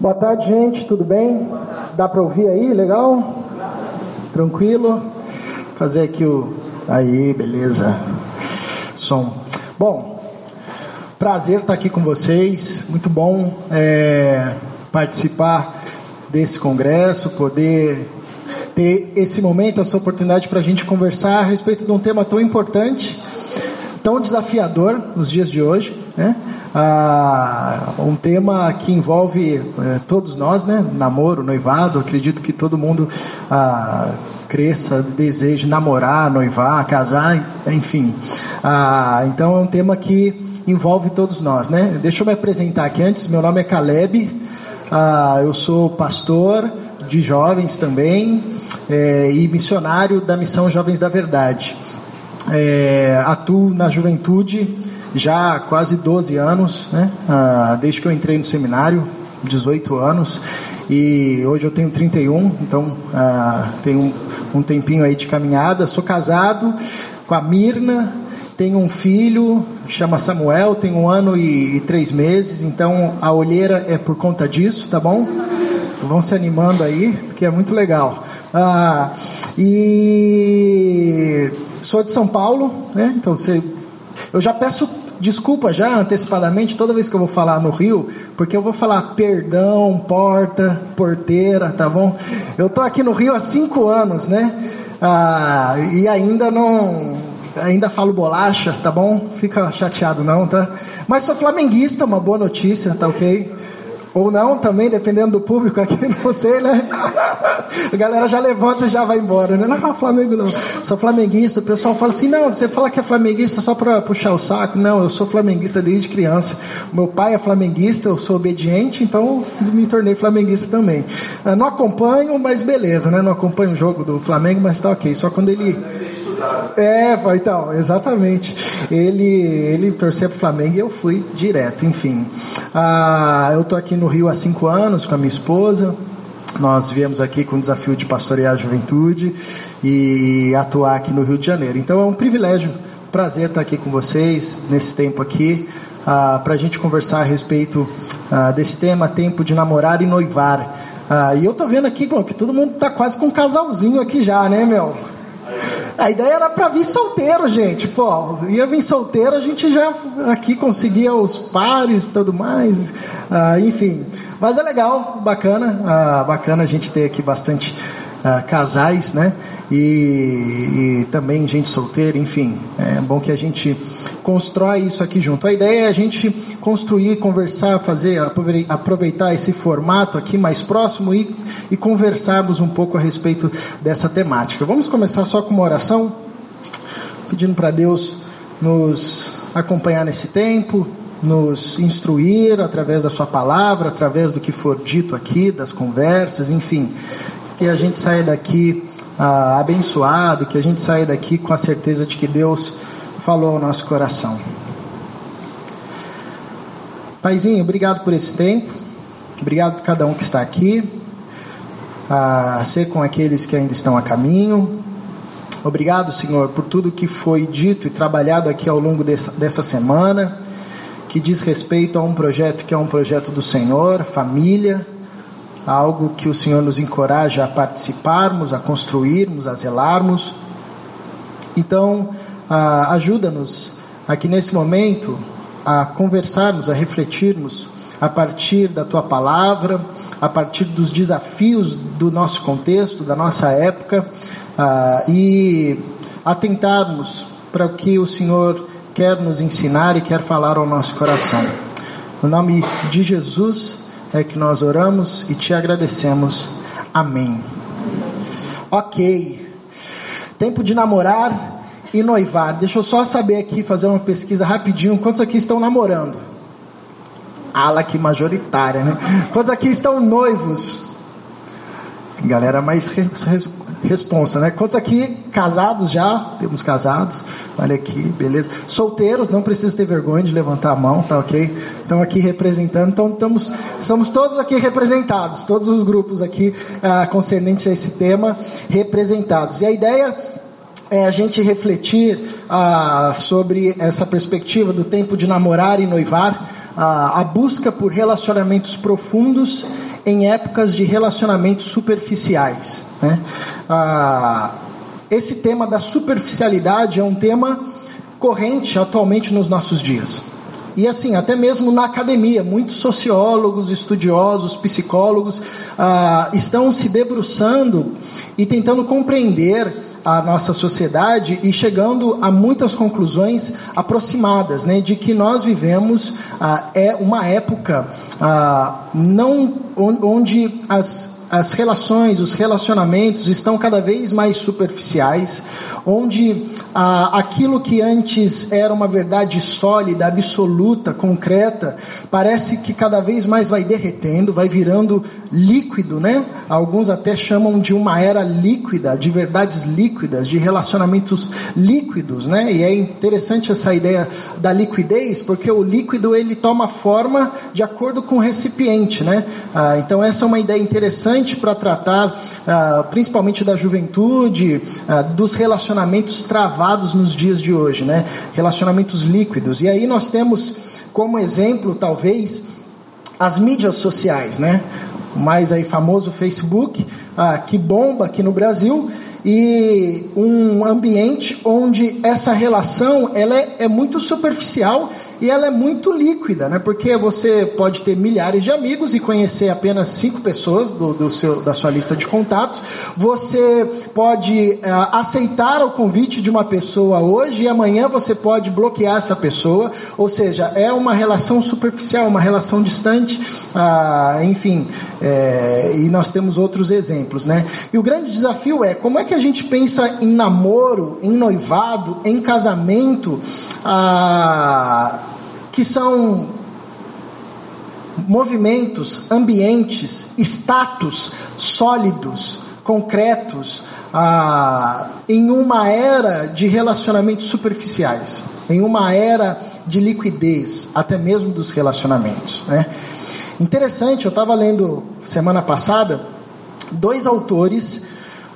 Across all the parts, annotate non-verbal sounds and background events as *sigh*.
Boa tarde, gente. Tudo bem? Dá para ouvir aí? Legal? Tranquilo? Fazer aqui o. Aí, beleza. Som. Bom, prazer estar aqui com vocês. Muito bom é, participar desse congresso, poder ter esse momento, essa oportunidade para a gente conversar a respeito de um tema tão importante, tão desafiador nos dias de hoje, né? Ah, um tema que envolve eh, todos nós, né? Namoro, noivado. Acredito que todo mundo ah, cresça, deseje namorar, noivar, casar, enfim. Ah, então é um tema que envolve todos nós, né? Deixa eu me apresentar aqui antes. Meu nome é Caleb. Ah, eu sou pastor de jovens também é, e missionário da missão Jovens da Verdade. É, atuo na juventude já há quase 12 anos, né? Ah, desde que eu entrei no seminário, 18 anos, e hoje eu tenho 31, então ah, tenho um, um tempinho aí de caminhada. Sou casado com a Mirna, tenho um filho, chama Samuel, tem um ano e, e três meses, então a olheira é por conta disso, tá bom? Vão se animando aí, porque é muito legal. Ah, e sou de São Paulo, né? Então você, eu já peço desculpa já antecipadamente toda vez que eu vou falar no Rio, porque eu vou falar perdão, porta, porteira, tá bom? Eu tô aqui no Rio há cinco anos, né? Ah, e ainda não, ainda falo bolacha, tá bom? Fica chateado não, tá? Mas sou flamenguista, uma boa notícia, tá ok? Ou não, também, dependendo do público aqui, *laughs* não sei, né? A galera já levanta e já vai embora, né? Não, Flamengo não. Sou flamenguista. O pessoal fala assim: não, você fala que é flamenguista só para puxar o saco. Não, eu sou flamenguista desde criança. Meu pai é flamenguista, eu sou obediente, então me tornei flamenguista também. Ah, não acompanho, mas beleza, né? Não acompanho o jogo do Flamengo, mas tá ok. Só quando ele. É, então, exatamente. Ele, ele torcia pro Flamengo e eu fui direto, enfim. Ah, eu tô aqui no Rio há cinco anos com a minha esposa. Nós viemos aqui com o desafio de pastorear a juventude e atuar aqui no Rio de Janeiro. Então é um privilégio, prazer estar aqui com vocês nesse tempo aqui, ah, para a gente conversar a respeito ah, desse tema, tempo de namorar e noivar. Ah, e eu tô vendo aqui que todo mundo tá quase com um casalzinho aqui já, né, meu? A ideia era para vir solteiro, gente. Pô, ia vir solteiro, a gente já aqui conseguia os pares e tudo mais. Ah, enfim. Mas é legal, bacana. Ah, bacana a gente ter aqui bastante ah, casais, né? E, e, também gente solteira, enfim. É bom que a gente constrói isso aqui junto. A ideia é a gente construir, conversar, fazer, aproveitar esse formato aqui mais próximo e, e conversarmos um pouco a respeito dessa temática. Vamos começar só com uma oração, pedindo para Deus nos acompanhar nesse tempo, nos instruir através da Sua palavra, através do que for dito aqui, das conversas, enfim, que a gente saia daqui ah, abençoado, que a gente saia daqui com a certeza de que Deus falou ao nosso coração. Paizinho, obrigado por esse tempo, obrigado por cada um que está aqui, a ser com aqueles que ainda estão a caminho. Obrigado, Senhor, por tudo que foi dito e trabalhado aqui ao longo dessa, dessa semana, que diz respeito a um projeto que é um projeto do Senhor, família, algo que o Senhor nos encoraja a participarmos, a construirmos, a zelarmos. Então, ajuda-nos aqui nesse momento a conversarmos, a refletirmos a partir da tua palavra, a partir dos desafios do nosso contexto, da nossa época, e atentarmos para o que o Senhor quer nos ensinar e quer falar ao nosso coração. No nome de Jesus, é que nós oramos e te agradecemos. Amém. Ok. Tempo de namorar e noivar. Deixa eu só saber aqui, fazer uma pesquisa rapidinho. Quantos aqui estão namorando? Ala que majoritária, né? Quantos aqui estão noivos? Galera mais responsa, né? Quantos aqui casados já? Temos casados. Olha aqui, beleza. Solteiros, não precisa ter vergonha de levantar a mão, tá ok? Estão aqui representando, então estamos, estamos todos aqui representados, todos os grupos aqui ah, concernentes a esse tema representados. E a ideia é a gente refletir ah, sobre essa perspectiva do tempo de namorar e noivar a, a busca por relacionamentos profundos em épocas de relacionamentos superficiais. Né? Ah, esse tema da superficialidade é um tema corrente atualmente nos nossos dias. E assim, até mesmo na academia, muitos sociólogos, estudiosos, psicólogos ah, estão se debruçando e tentando compreender a nossa sociedade e chegando a muitas conclusões aproximadas, né, de que nós vivemos ah, é uma época ah, não onde as as relações, os relacionamentos estão cada vez mais superficiais, onde ah, aquilo que antes era uma verdade sólida, absoluta, concreta, parece que cada vez mais vai derretendo, vai virando líquido, né? Alguns até chamam de uma era líquida, de verdades líquidas, de relacionamentos líquidos, né? E é interessante essa ideia da liquidez, porque o líquido ele toma forma de acordo com o recipiente, né? Ah, então essa é uma ideia interessante para tratar ah, principalmente da juventude, ah, dos relacionamentos travados nos dias de hoje, né? Relacionamentos líquidos. E aí nós temos como exemplo, talvez, as mídias sociais, né? O mais aí famoso Facebook, ah, que bomba aqui no Brasil, e um ambiente onde essa relação ela é, é muito superficial e ela é muito líquida, né? Porque você pode ter milhares de amigos e conhecer apenas cinco pessoas do, do seu, da sua lista de contatos. Você pode uh, aceitar o convite de uma pessoa hoje e amanhã você pode bloquear essa pessoa. Ou seja, é uma relação superficial, uma relação distante. Uh, enfim, é, e nós temos outros exemplos, né? E o grande desafio é como é que a gente pensa em namoro, em noivado, em casamento. Uh, que são movimentos, ambientes, status sólidos, concretos, ah, em uma era de relacionamentos superficiais, em uma era de liquidez, até mesmo dos relacionamentos. Né? Interessante, eu estava lendo semana passada dois autores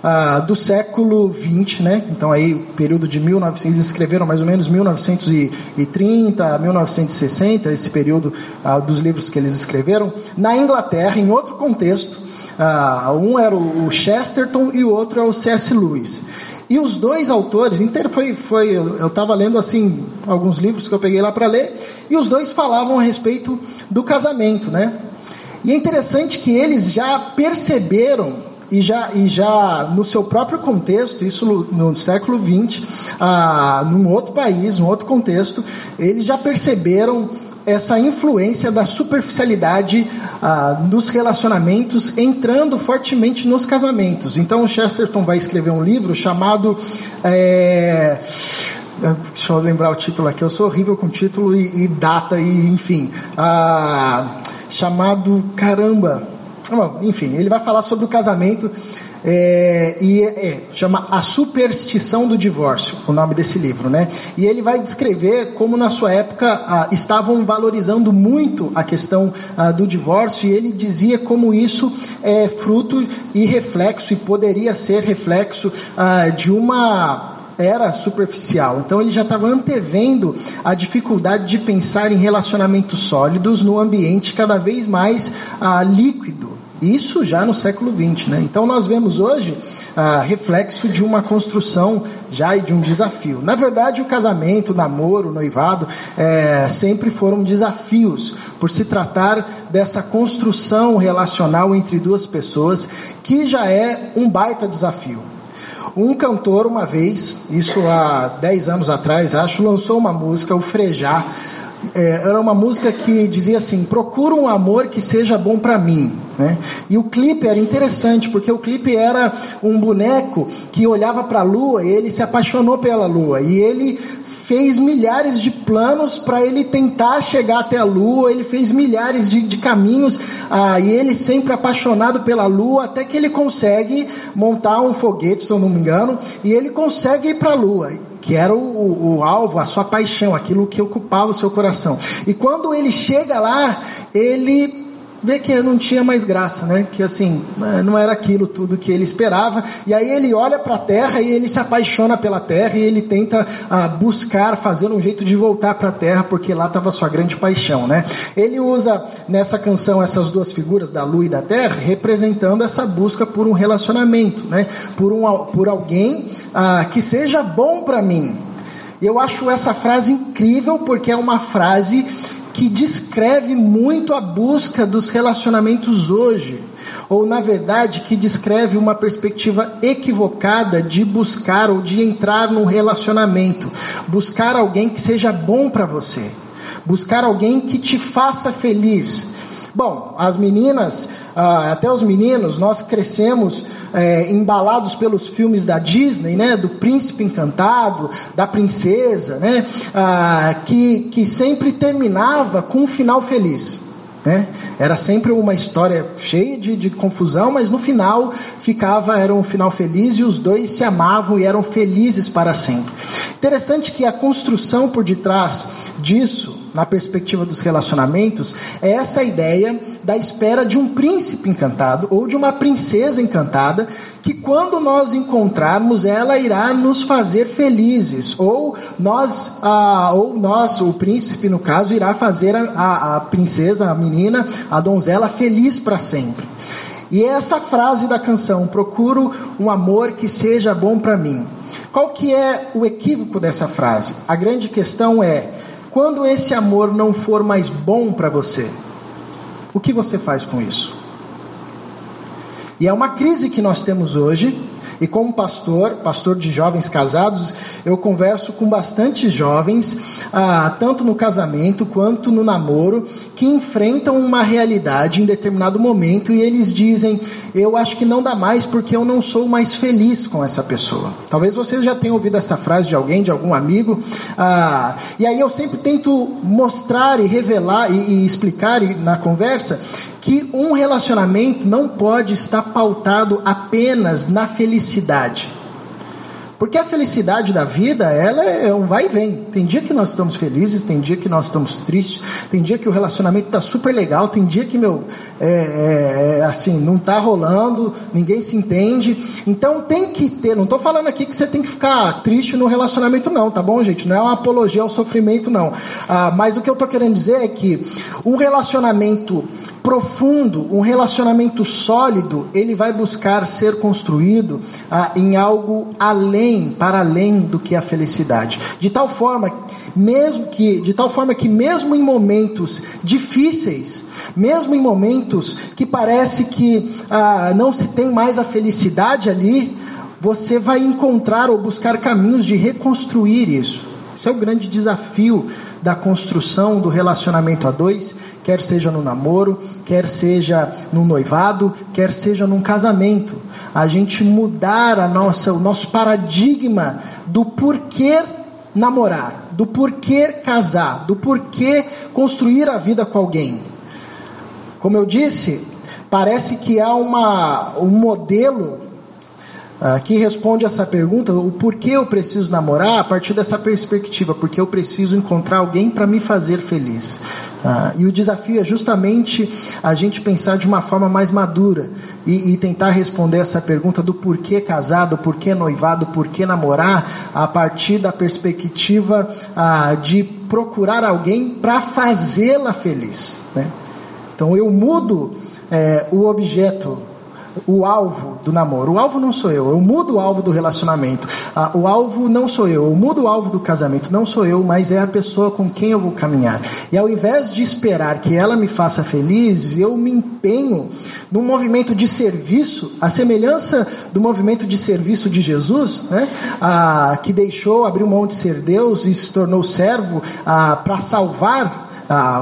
ah, do século XX, né? Então aí período de 1900, eles escreveram mais ou menos 1930, 1960, esse período ah, dos livros que eles escreveram na Inglaterra, em outro contexto. Ah, um era o Chesterton e o outro é o C.S. Lewis. E os dois autores, inteiro foi, foi eu estava lendo assim alguns livros que eu peguei lá para ler, e os dois falavam a respeito do casamento, né? E é interessante que eles já perceberam e já, e já no seu próprio contexto, isso no, século XX, ah, num outro país, num outro contexto, eles já perceberam essa influência da superficialidade ah, relacionamentos entrando fortemente nos casamentos. Então, o Chesterton vai escrever um livro chamado. É, deixa eu lembrar o título aqui, eu sou horrível com título e, e data, e enfim. Ah, chamado. Caramba! Enfim, ele vai falar sobre o casamento é, e é, chama A Superstição do Divórcio, o nome desse livro, né? E ele vai descrever como na sua época ah, estavam valorizando muito a questão ah, do divórcio e ele dizia como isso é fruto e reflexo e poderia ser reflexo ah, de uma era superficial. Então ele já estava antevendo a dificuldade de pensar em relacionamentos sólidos no ambiente cada vez mais ah, líquido. Isso já no século XX, né? Então nós vemos hoje ah, reflexo de uma construção já e de um desafio. Na verdade, o casamento, o namoro, o noivado é, sempre foram desafios por se tratar dessa construção relacional entre duas pessoas que já é um baita desafio. Um cantor, uma vez, isso há 10 anos atrás, acho, lançou uma música, o Frejar, é, era uma música que dizia assim: procura um amor que seja bom para mim. Né? E o clipe era interessante, porque o clipe era um boneco que olhava para a lua e ele se apaixonou pela lua. E ele fez milhares de planos para ele tentar chegar até a lua, ele fez milhares de, de caminhos, ah, e ele sempre apaixonado pela lua, até que ele consegue montar um foguete, se eu não me engano, e ele consegue ir para a lua que era o, o, o, alvo, a sua paixão, aquilo que ocupava o seu coração. E quando ele chega lá, ele vê que não tinha mais graça, né? Que assim, não era aquilo tudo que ele esperava. E aí ele olha para a terra e ele se apaixona pela terra e ele tenta ah, buscar fazer um jeito de voltar para a terra, porque lá estava sua grande paixão, né? Ele usa nessa canção essas duas figuras da lua e da terra, representando essa busca por um relacionamento, né? Por, um, por alguém ah, que seja bom para mim. Eu acho essa frase incrível porque é uma frase que descreve muito a busca dos relacionamentos hoje, ou na verdade que descreve uma perspectiva equivocada de buscar ou de entrar num relacionamento, buscar alguém que seja bom para você, buscar alguém que te faça feliz. Bom, as meninas ah, até os meninos, nós crescemos é, embalados pelos filmes da Disney, né, do príncipe encantado, da princesa, né, ah, que, que sempre terminava com um final feliz. Né? Era sempre uma história cheia de, de, confusão, mas no final ficava, era um final feliz e os dois se amavam e eram felizes para sempre. Interessante que a construção por detrás disso, na perspectiva dos relacionamentos, é essa ideia da espera de um príncipe encantado ou de uma princesa encantada que quando nós encontrarmos ela irá nos fazer felizes. Ou nós ah, ou nós o príncipe no caso irá fazer a, a, a princesa a menina a donzela feliz para sempre. E é essa frase da canção procuro um amor que seja bom para mim. Qual que é o equívoco dessa frase? A grande questão é quando esse amor não for mais bom para você o que você faz com isso? E é uma crise que nós temos hoje, e como pastor, pastor de jovens casados, eu converso com bastante jovens, ah, tanto no casamento quanto no namoro, que enfrentam uma realidade em determinado momento e eles dizem: Eu acho que não dá mais porque eu não sou mais feliz com essa pessoa. Talvez você já tenha ouvido essa frase de alguém, de algum amigo. Ah, e aí eu sempre tento mostrar e revelar e, e explicar na conversa que um relacionamento não pode estar pautado apenas na felicidade. Porque a felicidade da vida, ela é um vai e vem. Tem dia que nós estamos felizes, tem dia que nós estamos tristes, tem dia que o relacionamento está super legal, tem dia que, meu, é, é, é, assim, não está rolando, ninguém se entende. Então tem que ter, não estou falando aqui que você tem que ficar triste no relacionamento, não, tá bom, gente? Não é uma apologia ao sofrimento, não. Ah, mas o que eu estou querendo dizer é que um relacionamento profundo, um relacionamento sólido, ele vai buscar ser construído ah, em algo além, para além do que a felicidade. De tal forma, mesmo que, de tal forma que mesmo em momentos difíceis, mesmo em momentos que parece que ah, não se tem mais a felicidade ali, você vai encontrar ou buscar caminhos de reconstruir isso. Esse é o grande desafio da construção do relacionamento a dois quer seja no namoro, quer seja no noivado, quer seja num casamento. A gente mudar a nossa, o nosso paradigma do porquê namorar, do porquê casar, do porquê construir a vida com alguém. Como eu disse, parece que há uma, um modelo uh, que responde essa pergunta, o porquê eu preciso namorar, a partir dessa perspectiva, porque eu preciso encontrar alguém para me fazer feliz. Uh, e o desafio é justamente a gente pensar de uma forma mais madura e, e, tentar responder essa pergunta do porquê casado, porquê noivado, porquê namorar, a partir da perspectiva uh, de procurar alguém para fazê-la feliz. Né? Então eu mudo é, o objeto o alvo do namoro. O alvo não sou eu, eu mudo o alvo do relacionamento. Ah, o alvo não sou eu, eu mudo o alvo do casamento. Não sou eu, mas é a pessoa com quem eu vou caminhar. E ao invés de esperar que ela me faça feliz, eu me empenho num movimento de serviço, a semelhança do movimento de serviço de Jesus, né? ah, que deixou, abriu mão de ser Deus e se tornou servo ah, para salvar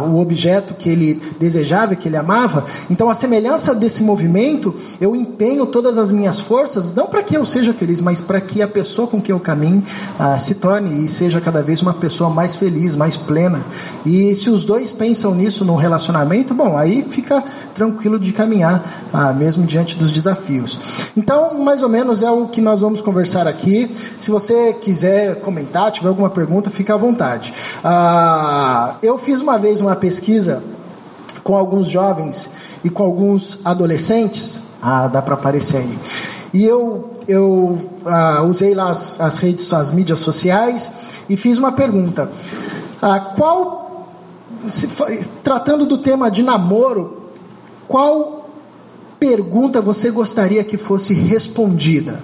o objeto que ele desejava, que ele amava. Então, a semelhança desse movimento, eu empenho todas as minhas forças, não para que eu seja feliz, mas para que a pessoa com quem eu caminho ah, se torne e seja cada vez uma pessoa mais feliz, mais plena. E se os dois pensam nisso no relacionamento, bom, aí fica tranquilo de caminhar, ah, mesmo diante dos desafios. Então, mais ou menos é o que nós vamos conversar aqui. Se você quiser comentar, tiver alguma pergunta, fica à vontade. Ah, eu fiz uma vez uma pesquisa com alguns jovens e com alguns adolescentes. Ah, dá para aparecer aí. E eu, eu ah, usei lá as, as, redes, as mídias sociais e fiz uma pergunta. Ah, qual, se, tratando do tema de namoro, qual pergunta você gostaria que fosse respondida?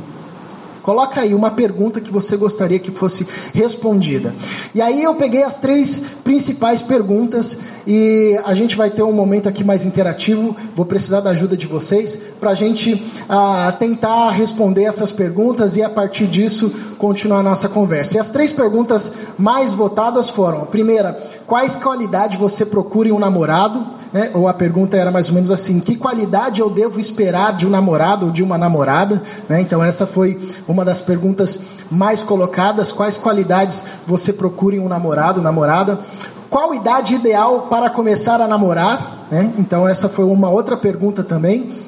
Coloca aí uma pergunta que você gostaria que fosse respondida. E aí eu peguei as três principais perguntas e a gente vai ter um momento aqui mais interativo. Vou precisar da ajuda de vocês para a gente ah, tentar responder essas perguntas e a partir disso continuar a nossa conversa. E as três perguntas mais votadas foram: a primeira, quais qualidades você procura em um namorado? né? ou a pergunta era mais ou menos assim: que qualidade eu devo esperar de um namorado ou de uma namorada? Né? Então, essa foi uma das perguntas mais colocadas: quais qualidades você procura em um namorado, namorada? Qual idade ideal para começar a namorar? Né? Então, essa foi uma outra pergunta também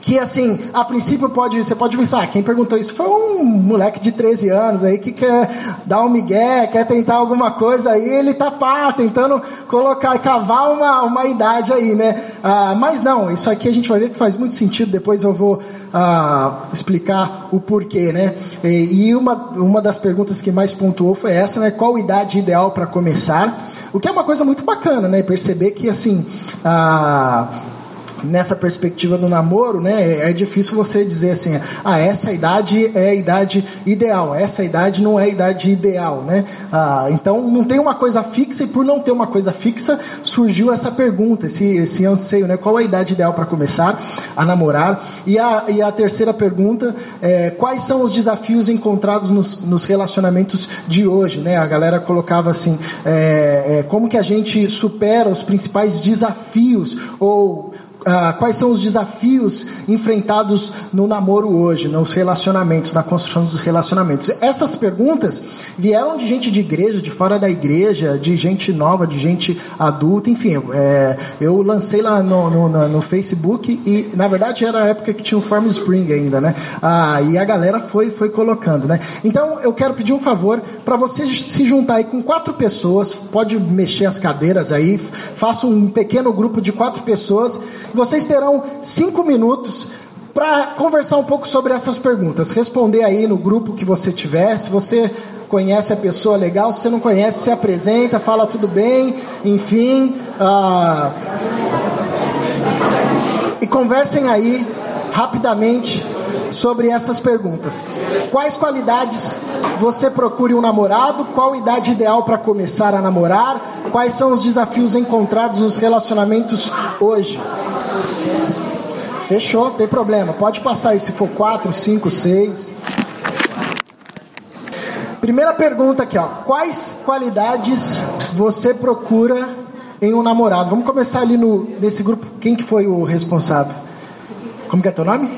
que assim, a princípio pode, você pode pensar, quem perguntou isso foi um moleque de 13 anos aí que quer dar um migué, quer tentar alguma coisa aí, ele tá pá, tentando colocar, cavar uma, uma idade aí, né? Ah, mas não, isso aqui a gente vai ver que faz muito sentido, depois eu vou ah, explicar o porquê, né? E, e, uma, uma das perguntas que mais pontuou foi essa, né? Qual idade ideal para começar? O que é uma coisa muito bacana, né? Perceber que assim, ah, nessa perspectiva do namoro, né, é difícil você dizer assim, ah, essa idade é a idade ideal, essa idade não é a idade ideal, né? Ah, então não tem uma coisa fixa e por não ter uma coisa fixa surgiu essa pergunta, esse, esse anseio, né? Qual é a idade ideal para começar a namorar? E a, e a terceira pergunta é quais são os desafios encontrados nos, nos relacionamentos de hoje, né? A galera colocava assim, é, é, como que a gente supera os principais desafios ou ah, quais são os desafios enfrentados no namoro hoje, nos relacionamentos, na construção dos relacionamentos. Essas perguntas vieram de gente de igreja, de fora da igreja, de gente nova, de gente adulta, enfim. É, eu lancei lá no, no, no, Facebook e, na verdade, era a época que tinha o Form Spring ainda, né? Ah, e a galera foi, foi colocando, né? Então, eu quero pedir um favor para você se juntar aí com quatro pessoas, pode mexer as cadeiras aí, faça um pequeno grupo de quatro pessoas vocês terão cinco minutos para conversar um pouco sobre essas perguntas. Responder aí no grupo que você tiver. Se você conhece a pessoa legal, se você não conhece, se apresenta, fala tudo bem, enfim. Ah, e conversem aí rapidamente sobre essas perguntas. Quais qualidades você procura em um namorado? Qual idade ideal para começar a namorar? Quais são os desafios encontrados nos relacionamentos hoje? Fechou, tem problema. Pode passar aí se for 4, 5, 6. Primeira pergunta aqui, ó. Quais qualidades você procura em um namorado? Vamos começar ali no, nesse grupo. Quem que foi o responsável? Como que é teu nome?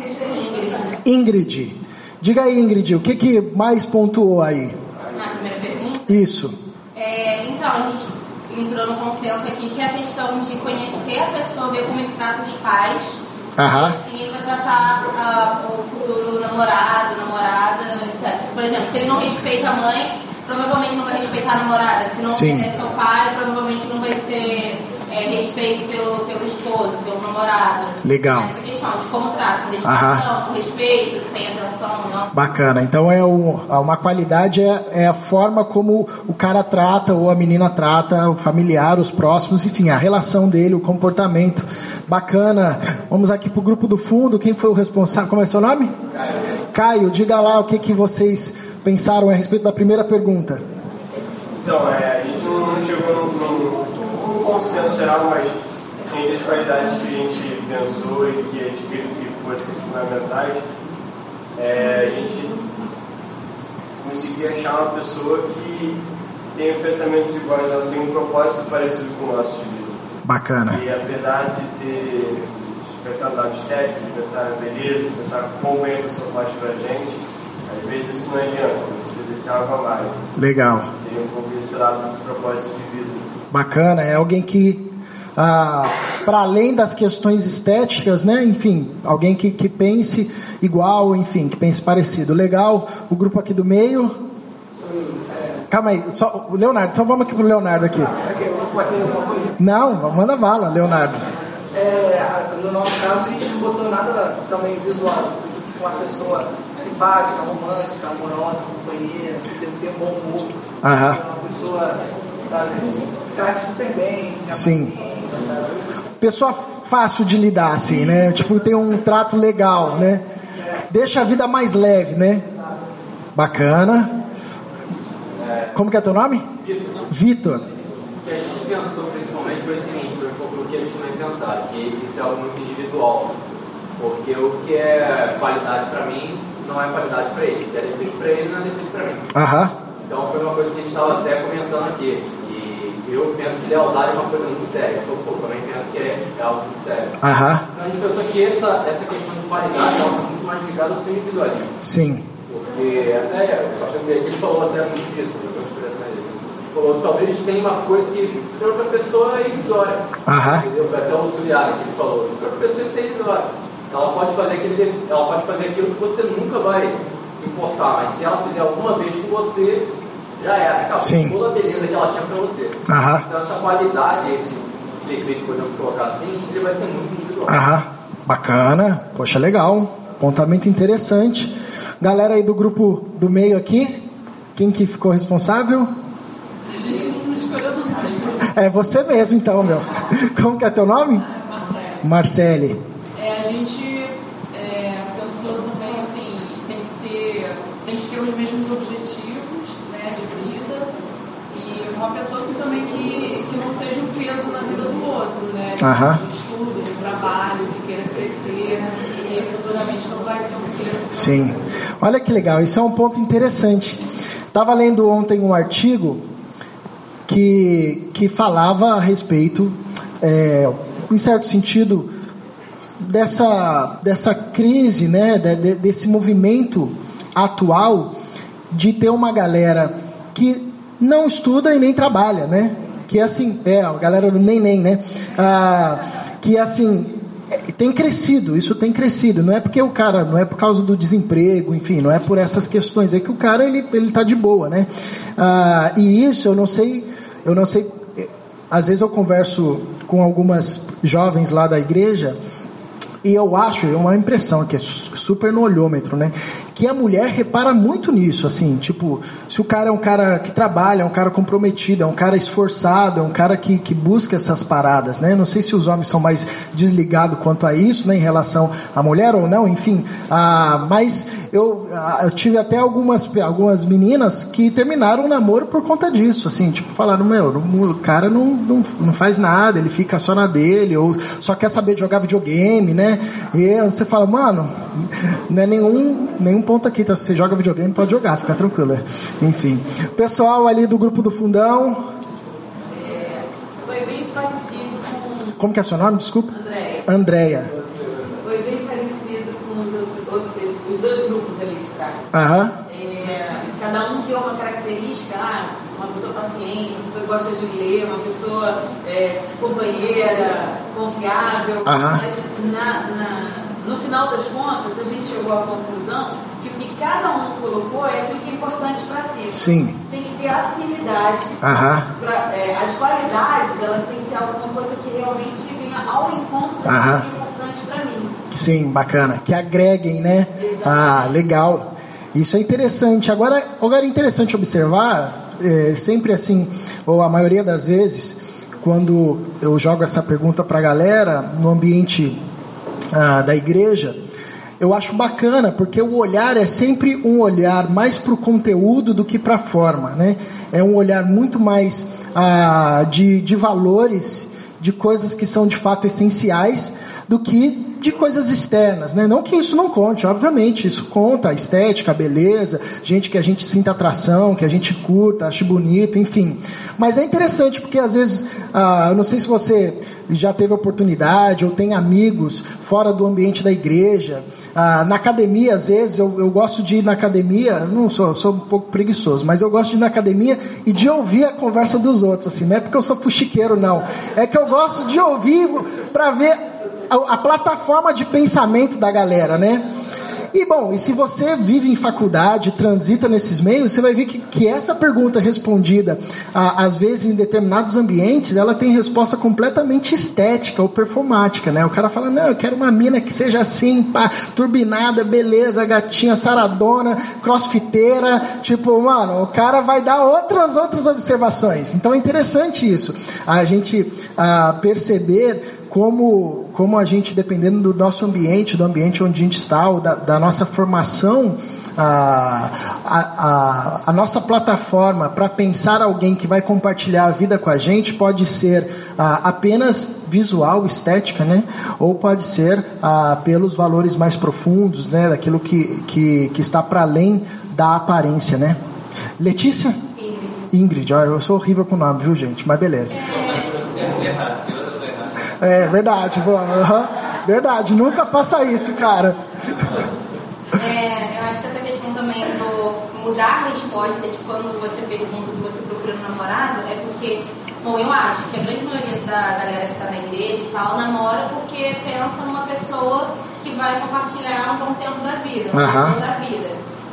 Ingrid. Diga aí, Ingrid, o que, que mais pontuou aí? Na primeira pergunta? Isso. É, então, a gente entrou no consenso aqui que é a questão de conhecer a pessoa, ver como ele trata os pais. Aham. E assim vai tratar uh, o futuro namorado, namorada, etc. Por exemplo, se ele não respeita a mãe, provavelmente não vai respeitar a namorada. Se não obedece ao pai, provavelmente não vai ter é, respeito pelo, pelo esposo, pelo namorado. Legal. Essa questão de como trata, dedicação, respeito, se tem atenção ou não. Bacana. Então é um, uma qualidade é, é, a forma como o cara trata ou a menina trata o familiar, os próximos, enfim, a relação dele, o comportamento. Bacana. Vamos aqui pro grupo do fundo. Quem foi o responsável? Como é seu nome? Caio. Caio, diga lá o que, que vocês pensaram a respeito da primeira pergunta. Então, é, a gente não chegou no, um consenso geral, mas entre as qualidades que a gente pensou e que a gente queria que fossem fundamentais, é, a gente conseguir achar uma pessoa que tenha pensamentos iguais, ela tem um propósito parecido com o nosso de vida. Bacana. E apesar de ter pensar no lado estético, de pensar na beleza, de pensar como é a pessoa faz pra gente, às vezes isso não adianta, precisa ser algo a mais. Legal. Seria um pouco esse lado desse propósito de vida bacana, é alguém que, ah, para além das questões estéticas, né, enfim, alguém que, que pense igual, enfim, que pense parecido. Legal, o grupo aqui do meio. Calma aí, só o Leonardo, então vamos aqui pro Leonardo aqui. Não, manda bala, Leonardo. é, no nosso caso, a gente não botou nada também visual. Uma pessoa simpática, romântica, amorosa, companheira, que deve ter um bom humor. Aham. Uma pessoa sabe, que trata super bem. Sim. Pessoa fácil de lidar, assim, né? Tipo, tem um trato legal, né? Deixa a vida mais leve, né? Bacana. Como que é teu nome? Vitor. O que a gente pensou principalmente foi o seguinte, foi um pouco do que eles também pensaram, que isso é algo muito individual. Porque o que é qualidade para mim não é qualidade para ele. O que é defeito para ele não é defeito para mim. Aham. Então foi uma coisa que a gente estava até comentando aqui. Eu penso que lealdade é uma coisa muito séria. Então, pô, também penso que é, é algo muito sério. Aham. Então a gente pensou que essa, essa questão de qualidade ela está muito mais ligada ao seu individualismo. Sim. Porque até, eu acho que ele falou até muito disso, né, falou, talvez tenha uma coisa que para outra pessoa é ignora. Entendeu? Foi até o auxiliar que ele falou. Se outra pessoa você ignora. Ela pode fazer aquele, ela pode fazer aquilo que você nunca vai se importar, mas se ela fizer alguma vez com você, já era, acabou Sim. toda a beleza que ela tinha para você. Aham. Então essa qualidade, esse defeito, podemos colocar assim, ele vai ser muito individual. Aham. Bacana. Poxa, legal. Apontamento interessante. Galera aí do grupo do meio aqui, quem que ficou responsável? A gente não escolheu nada. É você mesmo então, meu. Como que é teu nome? Marcelo. Marcele. É, a gente é, pensou também assim, tem que ter, tem que ter os mesmos objetivos né, de vida e uma pessoa assim também que, que não seja um peso na vida do outro, né? Aham. De estudo, de trabalho, que queira crescer e aí futuramente não vai ser um pra Sim. Olha que legal, isso é um ponto interessante. Estava lendo ontem um artigo que, que falava a respeito, é, em certo sentido, dessa, dessa crise, né, de- desse movimento atual de ter uma galera que não estuda e nem trabalha, né? Que é assim, é, a galera do nem, né? Ah, que assim, é, tem crescido, isso tem crescido. Não é porque o cara, não é por causa do desemprego, enfim, não é por essas questões, é que o cara ele, ele tá de boa, né? Ah, e isso eu não sei, eu não sei. Às vezes eu converso com algumas jovens lá da igreja e eu acho, é uma impressão que é su- super no olhômetro, né? Que a mulher repara muito nisso, assim, tipo, se o cara é um cara que trabalha, é um cara comprometido, é um cara esforçado, é um cara que, que busca essas paradas, né? Não sei se os homens são mais desligados quanto a isso, né, em relação à mulher ou não, enfim. Ah, mas eu, ah, eu tive até algumas, algumas meninas que terminaram o namoro por conta disso, assim, tipo, falaram, meu, o cara não, não, não faz nada, ele fica só na dele, ou só quer saber jogar videogame, né? E você fala, mano, não é nenhum, nenhum ponto aqui, tá? Se você joga videogame, pode jogar, fica tranquilo. é. Enfim. Pessoal ali do grupo do fundão, Foi bem parecido com como que é seu nome? Desculpa. André. Andréia. Foi bem parecido com os, outros, outros- os dois grupos ali de trás. Aham. É, cada um tem uma característica, ah, uma pessoa paciente, uma pessoa que gosta de ler, uma pessoa é, companheira, confiável. Aham. Mas na- na- no final das contas, a gente chegou à conclusão que o que cada um colocou é aquilo que é importante para si. Sim. Tem que ter afinidade Aham. pra- é, as qualidades, elas têm que ser alguma coisa que realmente venha ao encontro Aham. que é importante para mim. Sim, bacana. Que agreguem, né? Ah, legal. Isso é interessante. Agora, agora é interessante observar, é, sempre assim, ou a maioria das vezes, quando eu jogo essa pergunta para a galera no ambiente ah, da igreja, eu acho bacana, porque o olhar é sempre um olhar mais para o conteúdo do que para a forma, né? É um olhar muito mais ah, de, de valores, de coisas que são de fato essenciais, do que de coisas externas, né? Não que isso não conte, obviamente, isso conta, a estética, a beleza, gente que a gente sinta atração, que a gente curta, ache bonito, enfim. Mas é interessante porque às vezes, ah, eu não sei se você já teve oportunidade ou tem amigos fora do ambiente da igreja, ah, na academia às vezes eu, eu gosto de ir na academia, não sou, sou um pouco preguiçoso, mas eu gosto de ir na academia e de ouvir a conversa dos outros, assim, não é porque eu sou fuxiqueiro não, é que eu gosto de ouvir para ver a, a plataforma de pensamento da galera, né? E bom, e se você vive em faculdade, transita nesses meios, você vai ver que, que essa pergunta respondida, a, às vezes em determinados ambientes, ela tem resposta completamente estética ou performática, né? O cara fala, não, eu quero uma mina que seja assim, pá, turbinada, beleza, gatinha, saradona, crossfiteira, tipo, mano, o cara vai dar outras, outras observações. Então é interessante isso, a gente a perceber como, como a gente, dependendo do nosso ambiente, do ambiente onde a gente está, ou da, da nossa formação, a, a, a, a nossa plataforma para pensar alguém que vai compartilhar a vida com a gente pode ser a, apenas visual, estética, né? ou pode ser a, pelos valores mais profundos, né? daquilo que, que, que está para além da aparência. Né? Letícia? Ingrid, olha, eu sou horrível com o nome, viu gente? Mas beleza. É verdade, boa. Uhum. Verdade, nunca passa isso, cara. É, eu acho que essa questão também do mudar a resposta de quando você pergunta que você procura um namorado é porque, bom, eu acho que a grande maioria da galera que está na igreja e tal namora porque pensa numa pessoa que vai compartilhar um bom tempo da vida, um tempo da vida.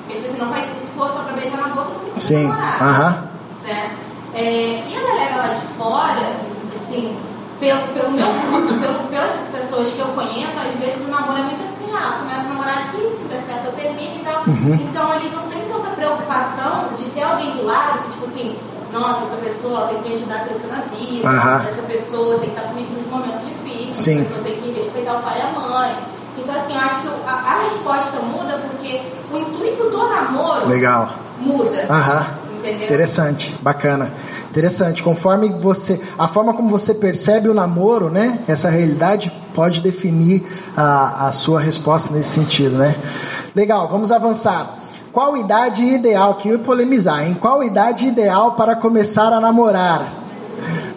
Porque você não faz, se for só pra beijar na boca, não precisa Sim, namorar. aham. Né? É, e a galera lá de fora, assim, pelo, pelo meu grupo, pelo, pelas pessoas que eu conheço, às vezes o namoro é muito assim, ah, começa a namorar aqui, se der certo eu termino e tal. Uhum. Então eles não têm tanta preocupação de ter alguém do lado que, tipo assim, nossa, essa pessoa tem que me ajudar a crescer na vida, Aham. essa pessoa tem que estar comigo nos momentos difíceis, Sim. essa pessoa tem que respeitar o pai e a mãe. Então, assim, eu acho que a, a resposta muda porque o intuito do namoro Legal. muda. Aham. Entendeu? Interessante, bacana. Interessante. Conforme você, a forma como você percebe o namoro, né? Essa realidade pode definir a, a sua resposta nesse sentido, né? Legal, vamos avançar. Qual idade ideal? Que eu ia polemizar, hein? Qual idade ideal para começar a namorar?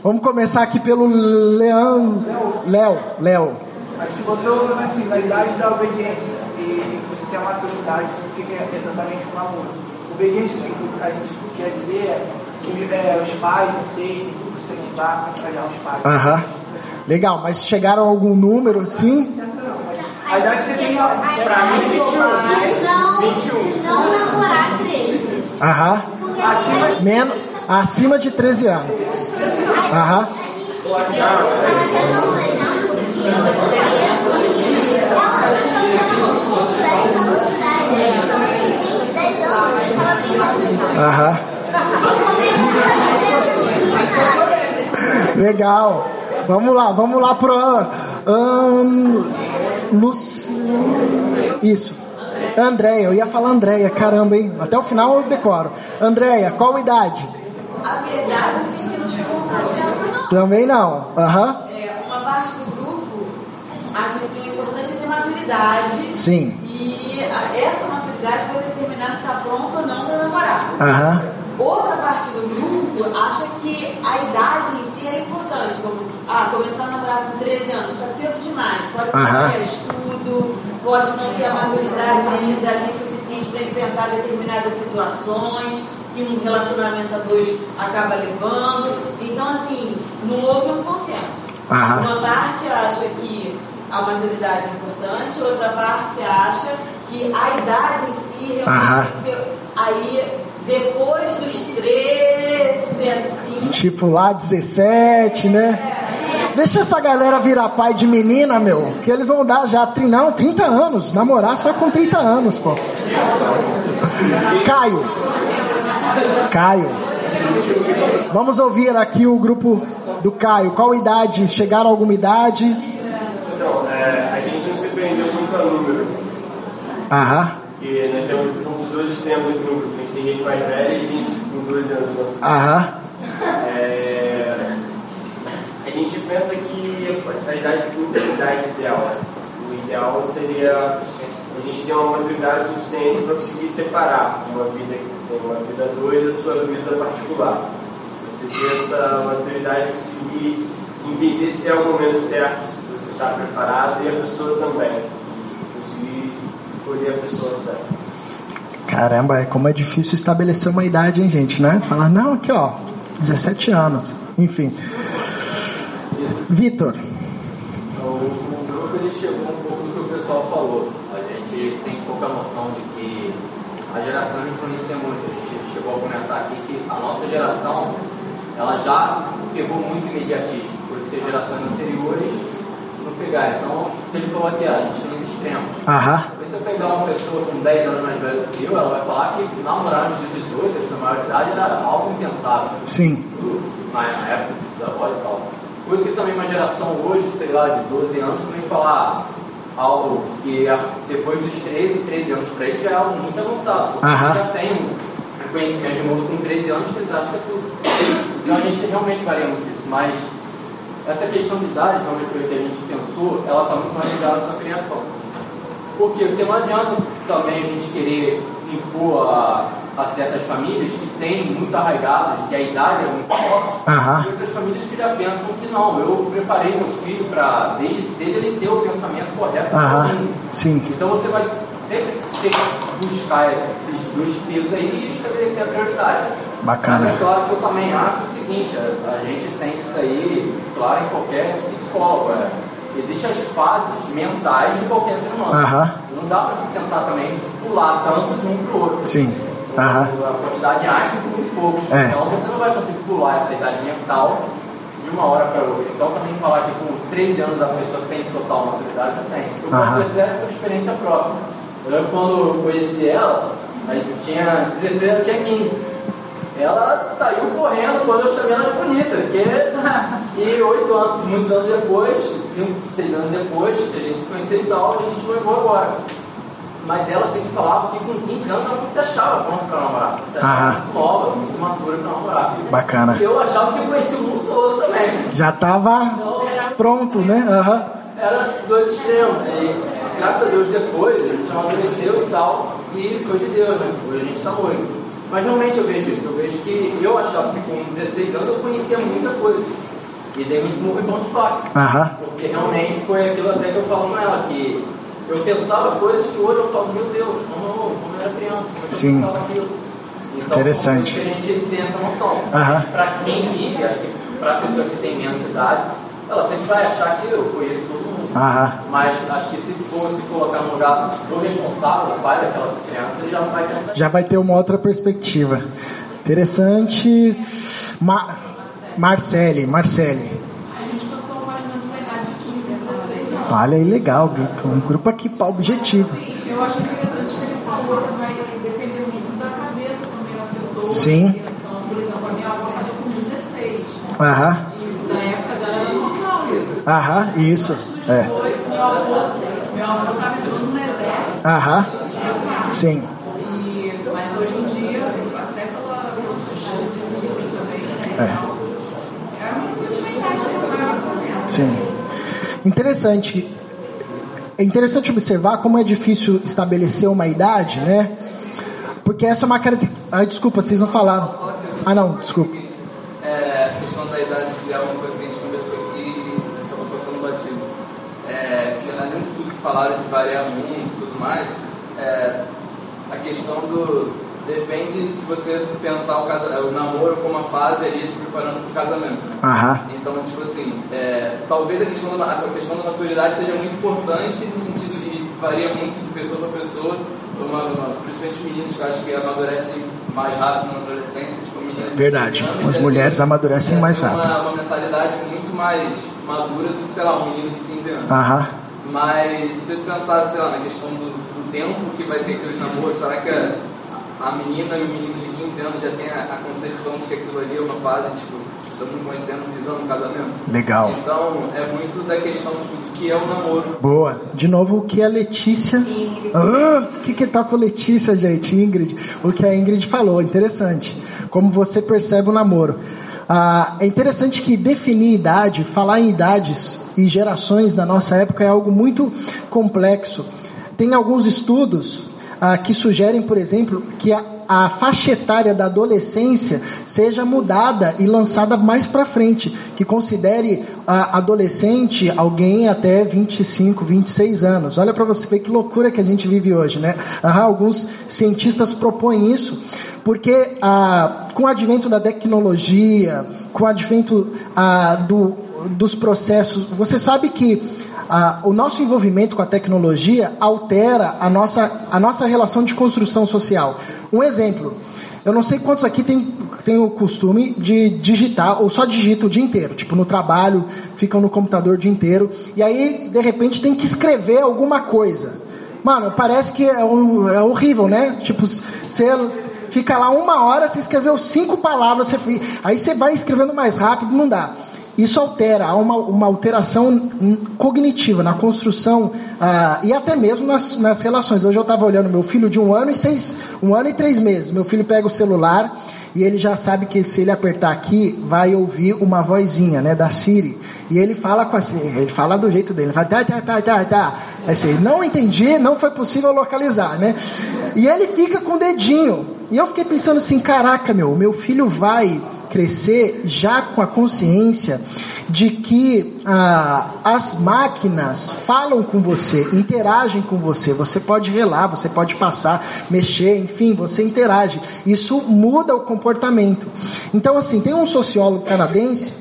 Vamos começar aqui pelo Leão, Léo, Léo. A gente botou assim, na idade da obediência e você tem a maturidade do que é exatamente o namoro. Obediência, assim, a gente quer dizer que é, os pais aceitem tudo que você não dá para trabalhar os pais. Aham. Legal, mas chegaram a algum número assim? A idade que você tem Pra mim, 21. Não, não namorar 13. Aham. Acima gente Menos, acima de 13 anos. Aham. Aham. Legal. Vamos lá, vamos lá pro. Um, Luz. Isso. Andréia, eu ia falar Andréia, caramba, hein? Até o final eu decoro. Andréia, qual idade? A verdade, assim, que não chegou a um. Também não. Aham. É, uma parte do grupo acha que o importante é ter maturidade. Sim. E essa maturidade vai determinar se está pronto ou não para namorar. Aham. Outra parte do grupo acha que a idade em si é importante, como ah, começar a namorar com 13 anos, está cedo demais, pode não ter estudo, pode não ter a maturidade ainda ali suficiente para enfrentar determinadas situações que um relacionamento a dois acaba levando. Então, assim, não houve um consenso. Aham. Uma parte acha que a maturidade é importante, outra parte acha que a idade em si realmente ser aí depois dos 13, assim. Tipo lá 17, né? Deixa essa galera virar pai de menina, meu. Que eles vão dar já, não, 30 anos. Namorar só com 30 anos, pô. Caio. Caio. Vamos ouvir aqui o grupo do Caio. Qual idade? Chegaram a alguma idade? Então, é, a gente não se prendeu muito a número, Aham. porque nós temos uns dois extremos aqui no grupo. A gente tem gente mais velha e gente com 12 anos. Nossa. Aham. É, a gente pensa que a idade nunca é a idade ideal. O ideal seria a gente ter uma maturidade suficiente para conseguir separar uma vida que tem uma vida a dois da sua vida particular. Você ter essa maturidade de conseguir entender se é o momento certo, se você está preparado e a pessoa também. Conseguir escolher a pessoa certa. Caramba, é como é difícil estabelecer uma idade, hein, gente, né? Falar, não, aqui ó, 17 anos. Enfim. Vitor. O, o grupo ele chegou um pouco do que o pessoal falou. A gente tem pouca noção de que a geração influencia muito. A gente chegou a comentar aqui que a nossa geração ela já pegou muito imediatismo, coisa que as gerações anteriores não pegaram. Então, ele falou aqui, a gente tem extremos. Aham. Se você pegar uma pessoa com 10 anos mais velha do que eu, ela vai falar que namorar antes dos 18, antes da maioridade, era algo impensável. Sim. Isso na época da voz e tal. Coisa que também uma geração hoje, sei lá, de 12 anos, também falar algo que é depois dos 13, 13 anos para ele já é algo muito avançado. Aham. já tem um conhecimento de mundo com 13 anos que eles acham que é tudo. Então a gente realmente varia muito isso, mas essa questão de idade, realmente foi o que a gente pensou, ela está muito mais ligada à sua criação. Por quê? Porque não adianta também a gente querer impor a, a certas famílias que têm muito arraigadas, que a idade é muito forte, Aham. e outras famílias que já pensam que não, eu preparei meu filho para, desde cedo, ele ter o pensamento correto. Mim. Sim. Então você vai sempre ter que buscar esses dois pesos aí e estabelecer a prioridade. Bacana. Mas é claro que eu também acho o seguinte, a, a gente tem isso daí, claro, em qualquer escola. é. Existem as fases mentais de qualquer ser humano. Não dá para se tentar também pular tanto de um para o outro. Sim. A quantidade de Einstein são muito poucos. É. Então você não vai conseguir pular essa idade mental de uma hora para outra. Então também falar que com 13 anos a pessoa tem total maturidade, não tem. Eu posso Aham. dizer por experiência própria. Eu lembro quando eu conheci ela, aí eu tinha 16, ela tinha 15. Ela saiu correndo quando eu chamei ela de bonita, porque *laughs* e oito anos, muitos anos depois, cinco, seis anos depois, a gente se conheceu e tal, a gente noivou agora. Mas ela sempre falava que com 15 anos ela não se achava pronta para namorar. Se achava muito nova, muito madura para namorar. Bacana. E eu achava que eu conhecia o mundo todo também. Já tava Então pronto, né? Aham. era dois extremos. E graças a Deus depois a gente amadureceu e tal. E foi de Deus, né? Hoje a gente está noivo. Mas realmente eu vejo isso. Eu vejo que eu achava que com 16 anos eu conhecia muita coisa. E dei muito murro e ponto. Aham. Porque realmente foi aquilo até que eu falo com ela, que eu pensava coisas que hoje eu falo, meu Deus, como, como eu era criança, como eu Sim. pensava aquilo. Então, Interessante. a gente tem essa noção. Aham. Para quem vive, acho que para a pessoa que tem menos idade, ela sempre vai achar que eu conheço todo mundo. Aham. Mas acho que se for se colocar no lugar do responsável, do pai daquela criança, ele já não vai pensar Já vai ter uma outra perspectiva. Interessante. Ma Marcele, Marcele. A gente passou mais ou menos uma idade de 15 a 16 anos. Olha aí, legal, Vitor. Um grupo aqui para objetivo. Eu acho interessante que ele falou que vai depender muito da cabeça também da pessoa. Sim. Por exemplo, a minha avó casou com 16. Aham. E na época dela era normal isso. Aham, isso. É. 18, meu estava entrando no exército. Aham. Sim. Mas hoje em dia, até pela? É. Uma continuidade que. Sim. Interessante. É interessante observar como é difícil estabelecer uma idade, né? Porque essa é uma característica. Ah, desculpa, vocês não falaram. Ah, não, desculpa. É, a questão da idade é uma coisa que a gente conversou aqui e acabou passando batido. É, que além de tudo que falaram de variar muito e tudo mais, é, a questão do. Depende se você pensar o, casa, o namoro como uma fase ali te preparando para o casamento. né? Aham. Então, tipo assim, é, talvez a questão, da, a questão da maturidade seja muito importante no sentido de varia muito de pessoa para pessoa, uma, uma, principalmente meninos que eu acho que amadurecem mais rápido na adolescência, tipo meninas de Verdade. 15 anos, As é, mulheres amadurecem é, mais rápido. Uma, uma mentalidade muito mais madura do que, sei lá, um menino de 15 anos. Aham. Mas se eu pensar, sei lá, na questão do, do tempo que vai ter aquele namoro, será que a, a menina e o menino de 15 anos já tem a, a concepção de que aquilo ali é uma fase, tipo, estamos conhecendo, visando um casamento? Legal. Então, é muito da questão tipo, do que é o namoro. Boa. De novo, o que a Letícia. Ah, o que que tá com a Letícia, gente? Ingrid. O que a Ingrid falou, interessante. Como você percebe o namoro. Ah, é interessante que definir idade, falar em idades e gerações da nossa época é algo muito complexo. Tem alguns estudos ah, que sugerem, por exemplo, que a, a faixa etária da adolescência seja mudada e lançada mais para frente, que considere ah, adolescente alguém até 25, 26 anos. Olha para você ver que loucura que a gente vive hoje, né? Ah, alguns cientistas propõem isso porque ah, com o advento da tecnologia, com o advento ah, do, dos processos, você sabe que a, o nosso envolvimento com a tecnologia altera a nossa, a nossa relação de construção social. Um exemplo, eu não sei quantos aqui tem, tem o costume de digitar, ou só digita o dia inteiro, tipo no trabalho, ficam no computador o dia inteiro, e aí, de repente, tem que escrever alguma coisa. Mano, parece que é, é horrível, né? Tipo, você fica lá uma hora, você escreveu cinco palavras, você, aí você vai escrevendo mais rápido, não dá. Isso altera, há uma, uma alteração cognitiva na construção ah, e até mesmo nas, nas relações. Hoje eu estava olhando meu filho de um ano e seis, um ano e três meses. Meu filho pega o celular e ele já sabe que se ele apertar aqui, vai ouvir uma vozinha, né, da Siri. E ele fala com assim, ele fala do jeito dele, ele fala, tá, tá, tá, tá, tá. Assim, não entendi, não foi possível localizar, né? E ele fica com o dedinho. E eu fiquei pensando assim, caraca, meu, meu filho vai crescer já com a consciência de que ah, as máquinas falam com você, interagem com você. Você pode relar, você pode passar, mexer, enfim, você interage. Isso muda o comportamento. Então, assim, tem um sociólogo canadense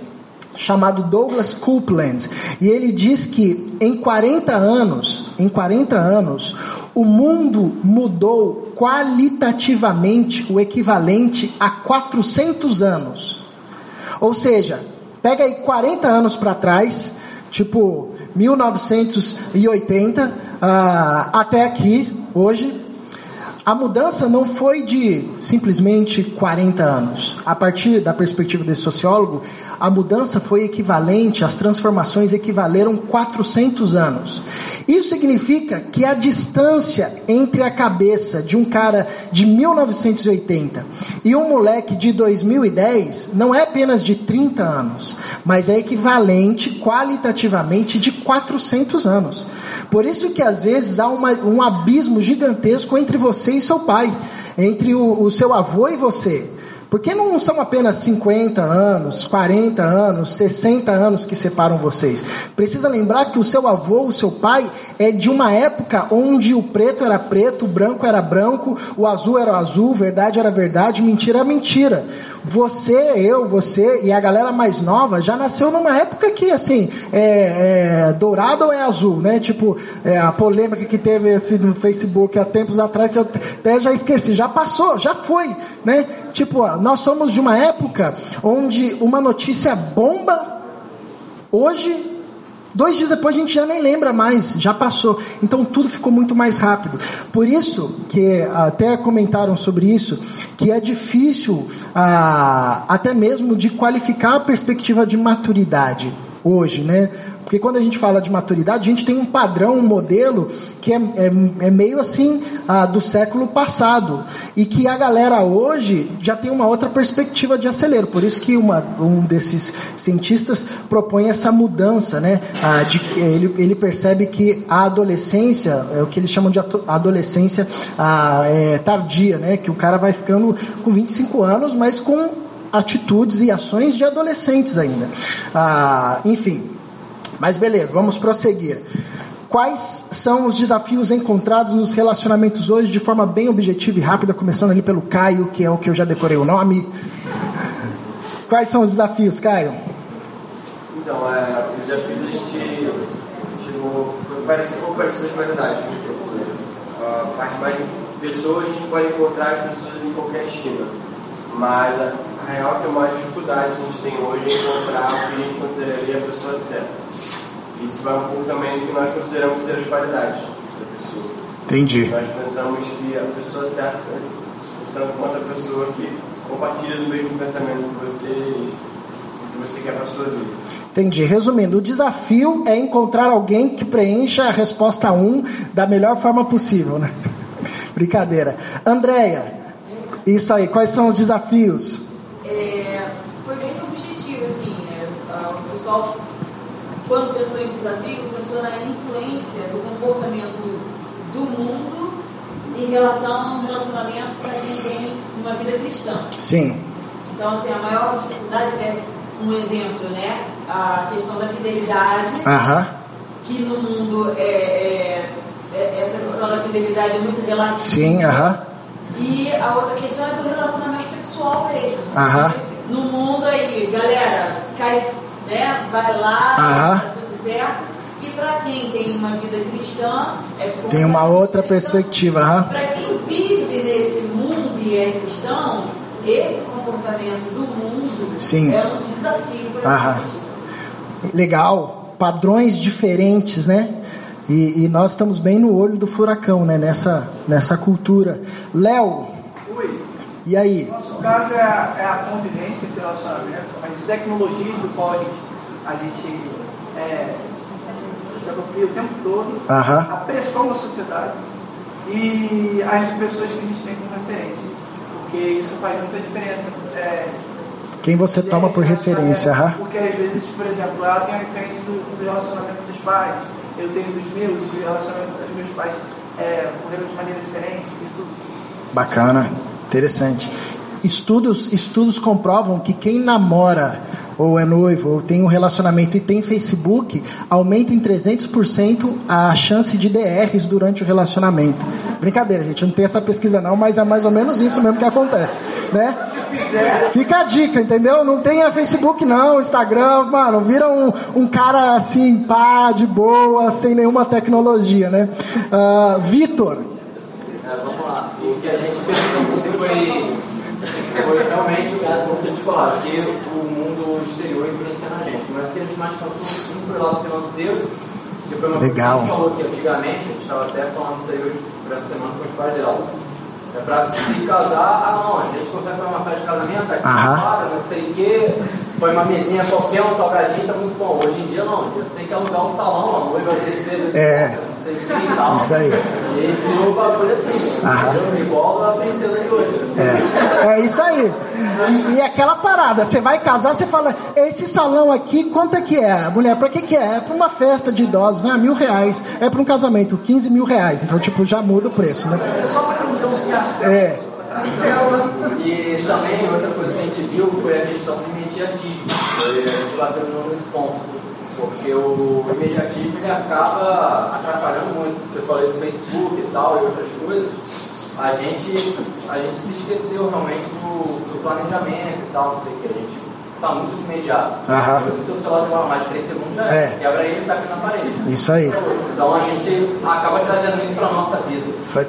chamado Douglas Coupland, e ele diz que em 40 anos, em 40 anos, o mundo mudou qualitativamente o equivalente a 400 anos. Ou seja, pega aí 40 anos para trás, tipo 1980, uh, até aqui, hoje, a mudança não foi de simplesmente 40 anos. A partir da perspectiva desse sociólogo, a mudança foi equivalente, as transformações equivaleram 400 anos. Isso significa que a distância entre a cabeça de um cara de 1980 e um moleque de 2010 não é apenas de 30 anos, mas é equivalente qualitativamente de 400 anos. Por isso que às vezes há uma, um abismo gigantesco entre você e seu pai, entre o, o seu avô e você. Porque não são apenas 50 anos, 40 anos, 60 anos que separam vocês. Precisa lembrar que o seu avô, o seu pai, é de uma época onde o preto era preto, o branco era branco, o azul era azul, verdade era verdade, mentira era mentira. Você, eu, você e a galera mais nova já nasceu numa época que, assim, é, é dourado ou é azul, né? Tipo, é, a polêmica que teve assim, no Facebook há tempos atrás, que eu até já esqueci, já passou, já foi, né? Tipo, nós somos de uma época onde uma notícia bomba, hoje Dois dias depois a gente já nem lembra mais, já passou. Então tudo ficou muito mais rápido. Por isso que até comentaram sobre isso, que é difícil ah, até mesmo de qualificar a perspectiva de maturidade hoje, né? Porque quando a gente fala de maturidade, a gente tem um padrão, um modelo que é, é, é meio assim ah, do século passado. E que a galera hoje já tem uma outra perspectiva de acelero. Por isso que uma, um desses cientistas propõe essa mudança, né? Ah, de, ele, ele percebe que a adolescência, é o que eles chamam de adolescência ah, é, tardia, né? Que o cara vai ficando com 25 anos, mas com atitudes e ações de adolescentes ainda. Ah, enfim, mas beleza, vamos prosseguir. Quais são os desafios encontrados nos relacionamentos hoje de forma bem objetiva e rápida, começando ali pelo Caio, que é o que eu já decorei o nome. Quais são os desafios, Caio? Então, é, os desafios a gente chegou, foi parecido, um pouco parecido com a realidade A parte mais de pessoas, a gente pode encontrar as pessoas em qualquer esquina. Mas a, a real é que a maior dificuldade que a gente tem hoje é encontrar o que a gente consideraria a pessoa certa. Isso vai um pouco também do que nós consideramos ser as qualidades da pessoa. Entendi. Nós pensamos que a pessoa certa pensando com outra pessoa que compartilha do mesmo pensamento que você e que você quer para a sua vida. Entendi. Resumindo, o desafio é encontrar alguém que preencha a resposta 1 da melhor forma possível, né? *laughs* Brincadeira. Andréia, isso aí, quais são os desafios? É, foi bem objetivo, assim, né? o pessoal quando pensou em desafio, pensou na influência do comportamento do mundo em relação a um relacionamento para quem tem uma vida cristã. Sim. Então, assim, a maior dificuldade é um exemplo, né? A questão da fidelidade, Aham. que no mundo é, é, é, essa questão da fidelidade é muito relativa. Sim, aham. E a outra questão é do relacionamento sexual mesmo. Aham. No mundo aí, galera, cai né? Vai lá, Aham. tá tudo certo. E para quem tem uma vida cristã, é Tem uma outra perspectiva, huh? Para quem vive nesse mundo e é cristão, esse comportamento do mundo Sim. é um desafio para. Legal. Padrões diferentes, né? E, e, nós estamos bem no olho do furacão, né? Nessa, nessa cultura. Léo. Oi. E aí? Nosso caso é a, é a convivência entre relacionamento, as tecnologias do qual a gente, a gente é, se apropria o tempo todo, a pressão da sociedade e as pessoas que a gente tem como referência. Porque isso faz muita diferença. É, Quem você toma por referência, aham. Porque às vezes, por exemplo, ela tem a referência do, do relacionamento dos pais, eu tenho dos meus, o relacionamento dos meus pais é, de maneira diferente. Isso... Bacana, interessante. Estudos, estudos comprovam que quem namora ou é noivo ou tem um relacionamento e tem Facebook, aumenta em 300% a chance de DRs durante o relacionamento. Brincadeira, gente, não tem essa pesquisa não, mas é mais ou menos isso mesmo que acontece, né? Fica a dica, entendeu? Não tenha Facebook não, Instagram, mano, vira um, um cara assim, pá, de boa, sem nenhuma tecnologia, né? Uh, Vitor. É, vamos lá. O que a gente percebeu foi foi realmente o que a gente falou, que o mundo exterior influencia na gente. Mas o que a gente mais falou foi o lado financeiro, que foi uma Legal. coisa que a gente falou que antigamente, a gente estava até falando isso aí hoje por essa semana com os pais dela. É pra se casar, ah não, a gente consegue fazer uma festa de casamento, aqui fora, não sei o quê, põe uma mesinha qualquer, um salgadinho, tá muito bom. Hoje em dia não, tem que alugar um salão, a noiva vai descer, é. não sei o que e tal. Isso aí. E esse o bagulho assim, Aham. igual a princesa de hoje. É, é isso aí. E, e aquela parada, você vai casar, você fala, esse salão aqui, quanto é que é? Mulher, pra que que é? É pra uma festa de idosos, ah, mil reais. É pra um casamento, 15 mil reais. Então, tipo, já muda o preço, né? É só pra não ter uns é. E também outra coisa que a gente viu foi a questão do imediatismo. A gente bateu nesse ponto. Porque o imediatismo ele acaba atrapalhando muito. Você falou do Facebook e tal e outras coisas. A gente, a gente se esqueceu realmente do, do planejamento e tal, não sei o que. A gente está muito imediato. Aham. Então, se o celular demora mais de 3 segundos, já é. quebra ele e está aqui na parede. Isso aí. Então a gente acaba trazendo isso para a nossa vida.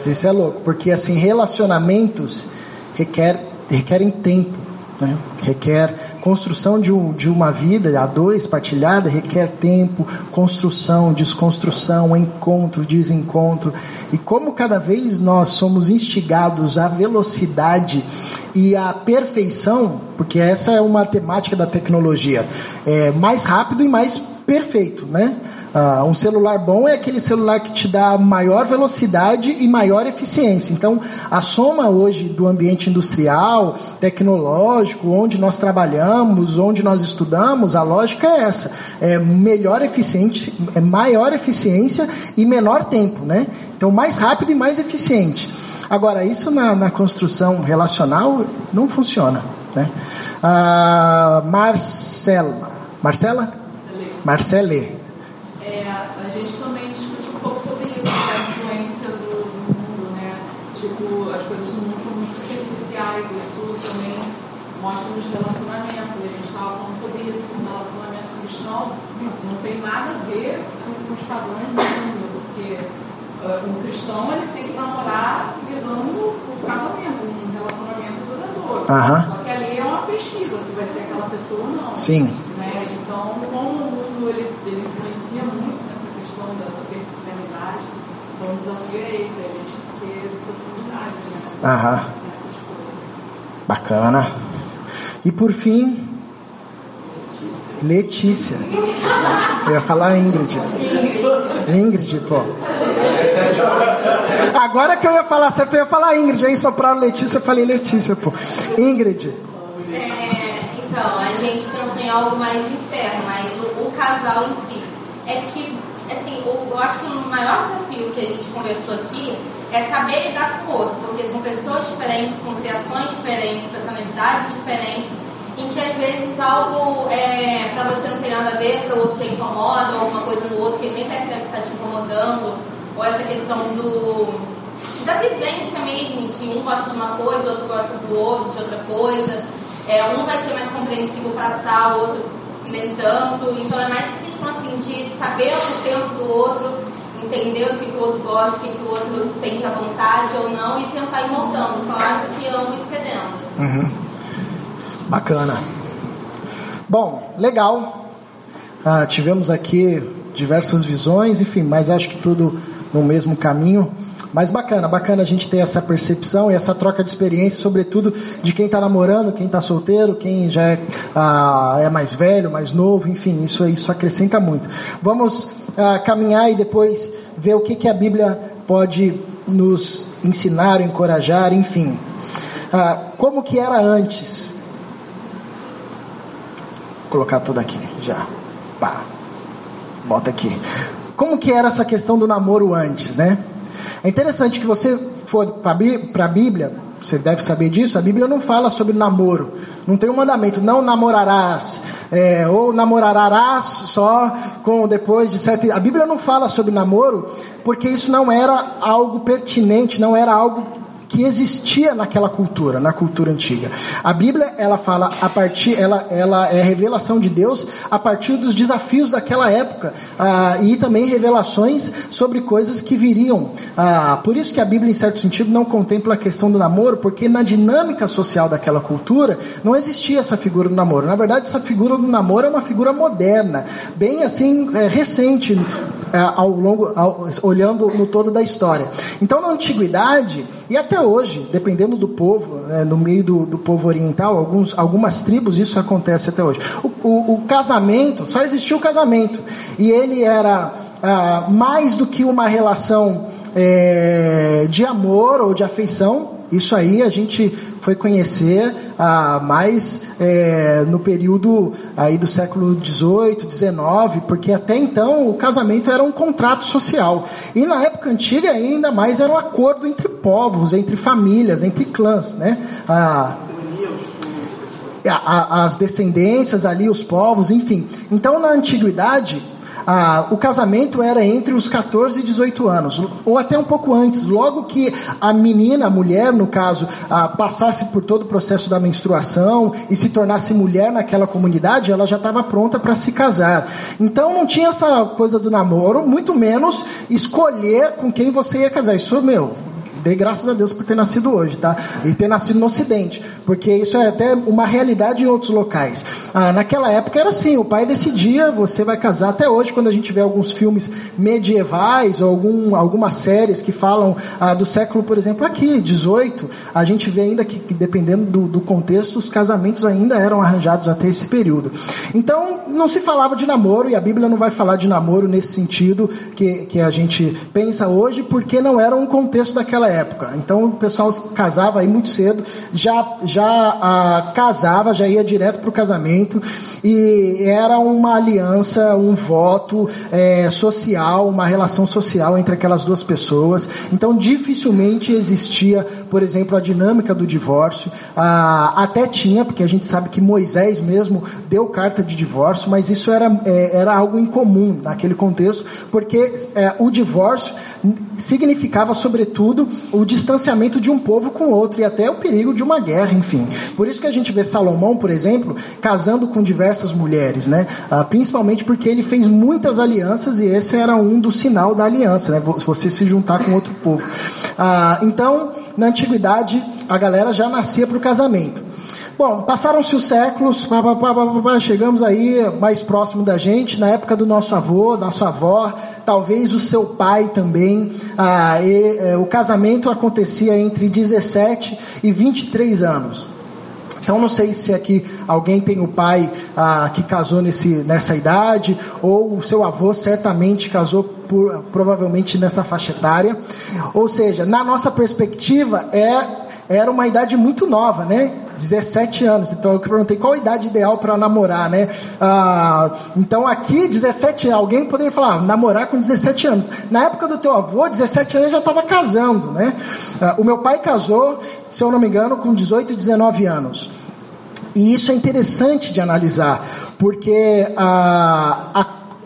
Isso é louco, porque assim, relacionamentos requer, requerem tempo, né? requer construção de, um, de uma vida a dois partilhada, requer tempo, construção, desconstrução, encontro, desencontro. E como cada vez nós somos instigados à velocidade e à perfeição, porque essa é uma temática da tecnologia, é mais rápido e mais perfeito, né? Uh, um celular bom é aquele celular que te dá maior velocidade e maior eficiência. Então, a soma hoje do ambiente industrial, tecnológico, onde nós trabalhamos, onde nós estudamos, a lógica é essa: é melhor eficiente, é maior eficiência e menor tempo, né? Então, mais rápido e mais eficiente. Agora, isso na, na construção relacional não funciona, né? Uh, Marcela, Marcela? Marcele. É, a gente também discute um pouco sobre isso, a influência do, do, mundo, né? Tipo, as coisas do mundo são muito superficiais, isso também mostra nos relacionamentos. E a gente estava falando sobre isso, que o relacionamento cristão não tem nada a ver com, os padrões do mundo, porque uh, um cristão ele tem que namorar visando o casamento, um relacionamento duradouro. Uhum. Só que ali é uma pesquisa se vai ser aquela pessoa ou não. Sim. Né? Então, como o mundo ele, ele influencia muito nessa questão da superficialidade, então o desafio é esse, é a gente ter profundidade né, nessa, Aham. nessa escolha. Bacana. E por fim, Letícia. Eu ia falar Ingrid. Ingrid, pô. Agora que eu ia falar certo, eu ia falar Ingrid. Aí sopraram Letícia, eu falei Letícia, pô. Ingrid. É, então, a gente pensou em algo mais interno, mas o, o casal em si. É que, assim, eu acho que o maior desafio que a gente conversou aqui é saber lidar com o outro, porque são pessoas diferentes, com criações diferentes, personalidades diferentes, em que às vezes algo é, para você não tem nada a ver, para o outro te incomoda, ou alguma coisa no outro que ele nem percebe que está te incomodando, ou essa questão do da vivência mesmo, de um gosta de uma coisa, outro gosta do outro, de outra coisa. É, um vai ser mais compreensivo para tal, o outro nem tanto. Então é mais questão assim de saber o tempo do outro, entender o que, o outro gosta, o que, que o outro sente à vontade ou não e tentar ir moldando, claro que ambos cedendo. Uhum. Bacana. Bom, legal. Ah, tivemos aqui diversas visões, enfim, mas acho que tudo no mesmo caminho. Mas bacana, bacana a gente ter essa percepção e essa troca de experiência, sobretudo de quem está namorando, quem está solteiro, quem já é, ah, é, mais velho, mais novo, enfim, isso, isso acrescenta muito. Vamos ah, caminhar e depois ver o que, que a Bíblia pode nos ensinar, encorajar, enfim. Ah, como que era antes? Vou colocar tudo aqui já. Pá. Bota aqui. Como que era essa questão do namoro antes, né? É interessante que você for para a Bíblia, você deve saber disso, a Bíblia não fala sobre namoro. Não tem um mandamento, não namorarás, é, ou namorarás só com depois de sete. A Bíblia não fala sobre namoro, porque isso não era algo pertinente, não era algo que existia naquela cultura, na cultura antiga. A Bíblia, ela fala a partir, ela, ela é revelação de Deus a partir dos desafios daquela época ah, e também revelações sobre coisas que viriam. Ah, por isso que a Bíblia, em certo sentido, não contempla a questão do namoro, porque na dinâmica social daquela cultura não existia essa figura do namoro. Na verdade, essa figura do namoro é uma figura moderna, bem assim é, recente é, ao longo, ao, olhando no todo da história. Então, na antiguidade e até hoje, dependendo do povo, né, no meio do, do, povo oriental, alguns, algumas tribos isso acontece até hoje. O, o, o casamento, só existiu o casamento. E ele era ah, mais do que uma relação é, de amor ou de afeição. Isso aí a gente foi conhecer ah, mais é, no período aí do século XVIII, XIX, porque até então o casamento era um contrato social. E na época antiga ainda mais era um acordo entre povos, entre famílias, entre clãs, né? Ah, as descendências ali, os povos, enfim. Então na antiguidade ah, o casamento era entre os 14 e 18 anos, ou até um pouco antes. Logo que a menina, a mulher, no caso, ah, passasse por todo o processo da menstruação e se tornasse mulher naquela comunidade, ela já estava pronta para se casar. Então não tinha essa coisa do namoro, muito menos escolher com quem você ia casar. Isso, meu, dê graças a Deus por ter nascido hoje, tá? E ter nascido no Ocidente, porque isso é até uma realidade em outros locais. Ah, naquela época era assim, o pai decidia, você vai casar. Até hoje, quando a gente vê alguns filmes medievais ou algum, algumas séries que falam ah, do século, por exemplo, aqui, 18, a gente vê ainda que, que dependendo do, do contexto, os casamentos ainda eram arranjados até esse período. Então, não se falava de namoro, e a Bíblia não vai falar de namoro nesse sentido que, que a gente pensa hoje, porque não era um contexto daquela época. Então o pessoal casava aí muito cedo, já, já ah, casava, já ia direto para o casamento e era uma aliança, um voto é, social, uma relação social entre aquelas duas pessoas. Então dificilmente existia, por exemplo, a dinâmica do divórcio. Ah, até tinha, porque a gente sabe que Moisés mesmo deu carta de divórcio, mas isso era, é, era algo incomum naquele contexto, porque é, o divórcio significava, sobretudo, o distanciamento de um povo com outro e até o perigo de uma guerra, enfim. Por isso que a gente vê Salomão, por exemplo, casando com diversas mulheres, né? Ah, principalmente porque ele fez muitas alianças e esse era um do sinal da aliança, né? Você se juntar com outro povo. Ah, então, na antiguidade, a galera já nascia para o casamento. Bom, passaram-se os séculos, pá, pá, pá, chegamos aí mais próximo da gente, na época do nosso avô, nossa avó, talvez o seu pai também. Ah, e, é, o casamento acontecia entre 17 e 23 anos. Então não sei se aqui alguém tem o pai ah, que casou nesse, nessa idade, ou o seu avô certamente casou por, provavelmente nessa faixa etária. Ou seja, na nossa perspectiva é era uma idade muito nova, né? 17 anos. Então eu perguntei qual a idade ideal para namorar, né? Ah, então aqui, 17 anos, alguém poderia falar, ah, namorar com 17 anos. Na época do teu avô, 17 anos já estava casando, né? Ah, o meu pai casou, se eu não me engano, com 18 e 19 anos. E isso é interessante de analisar, porque a, a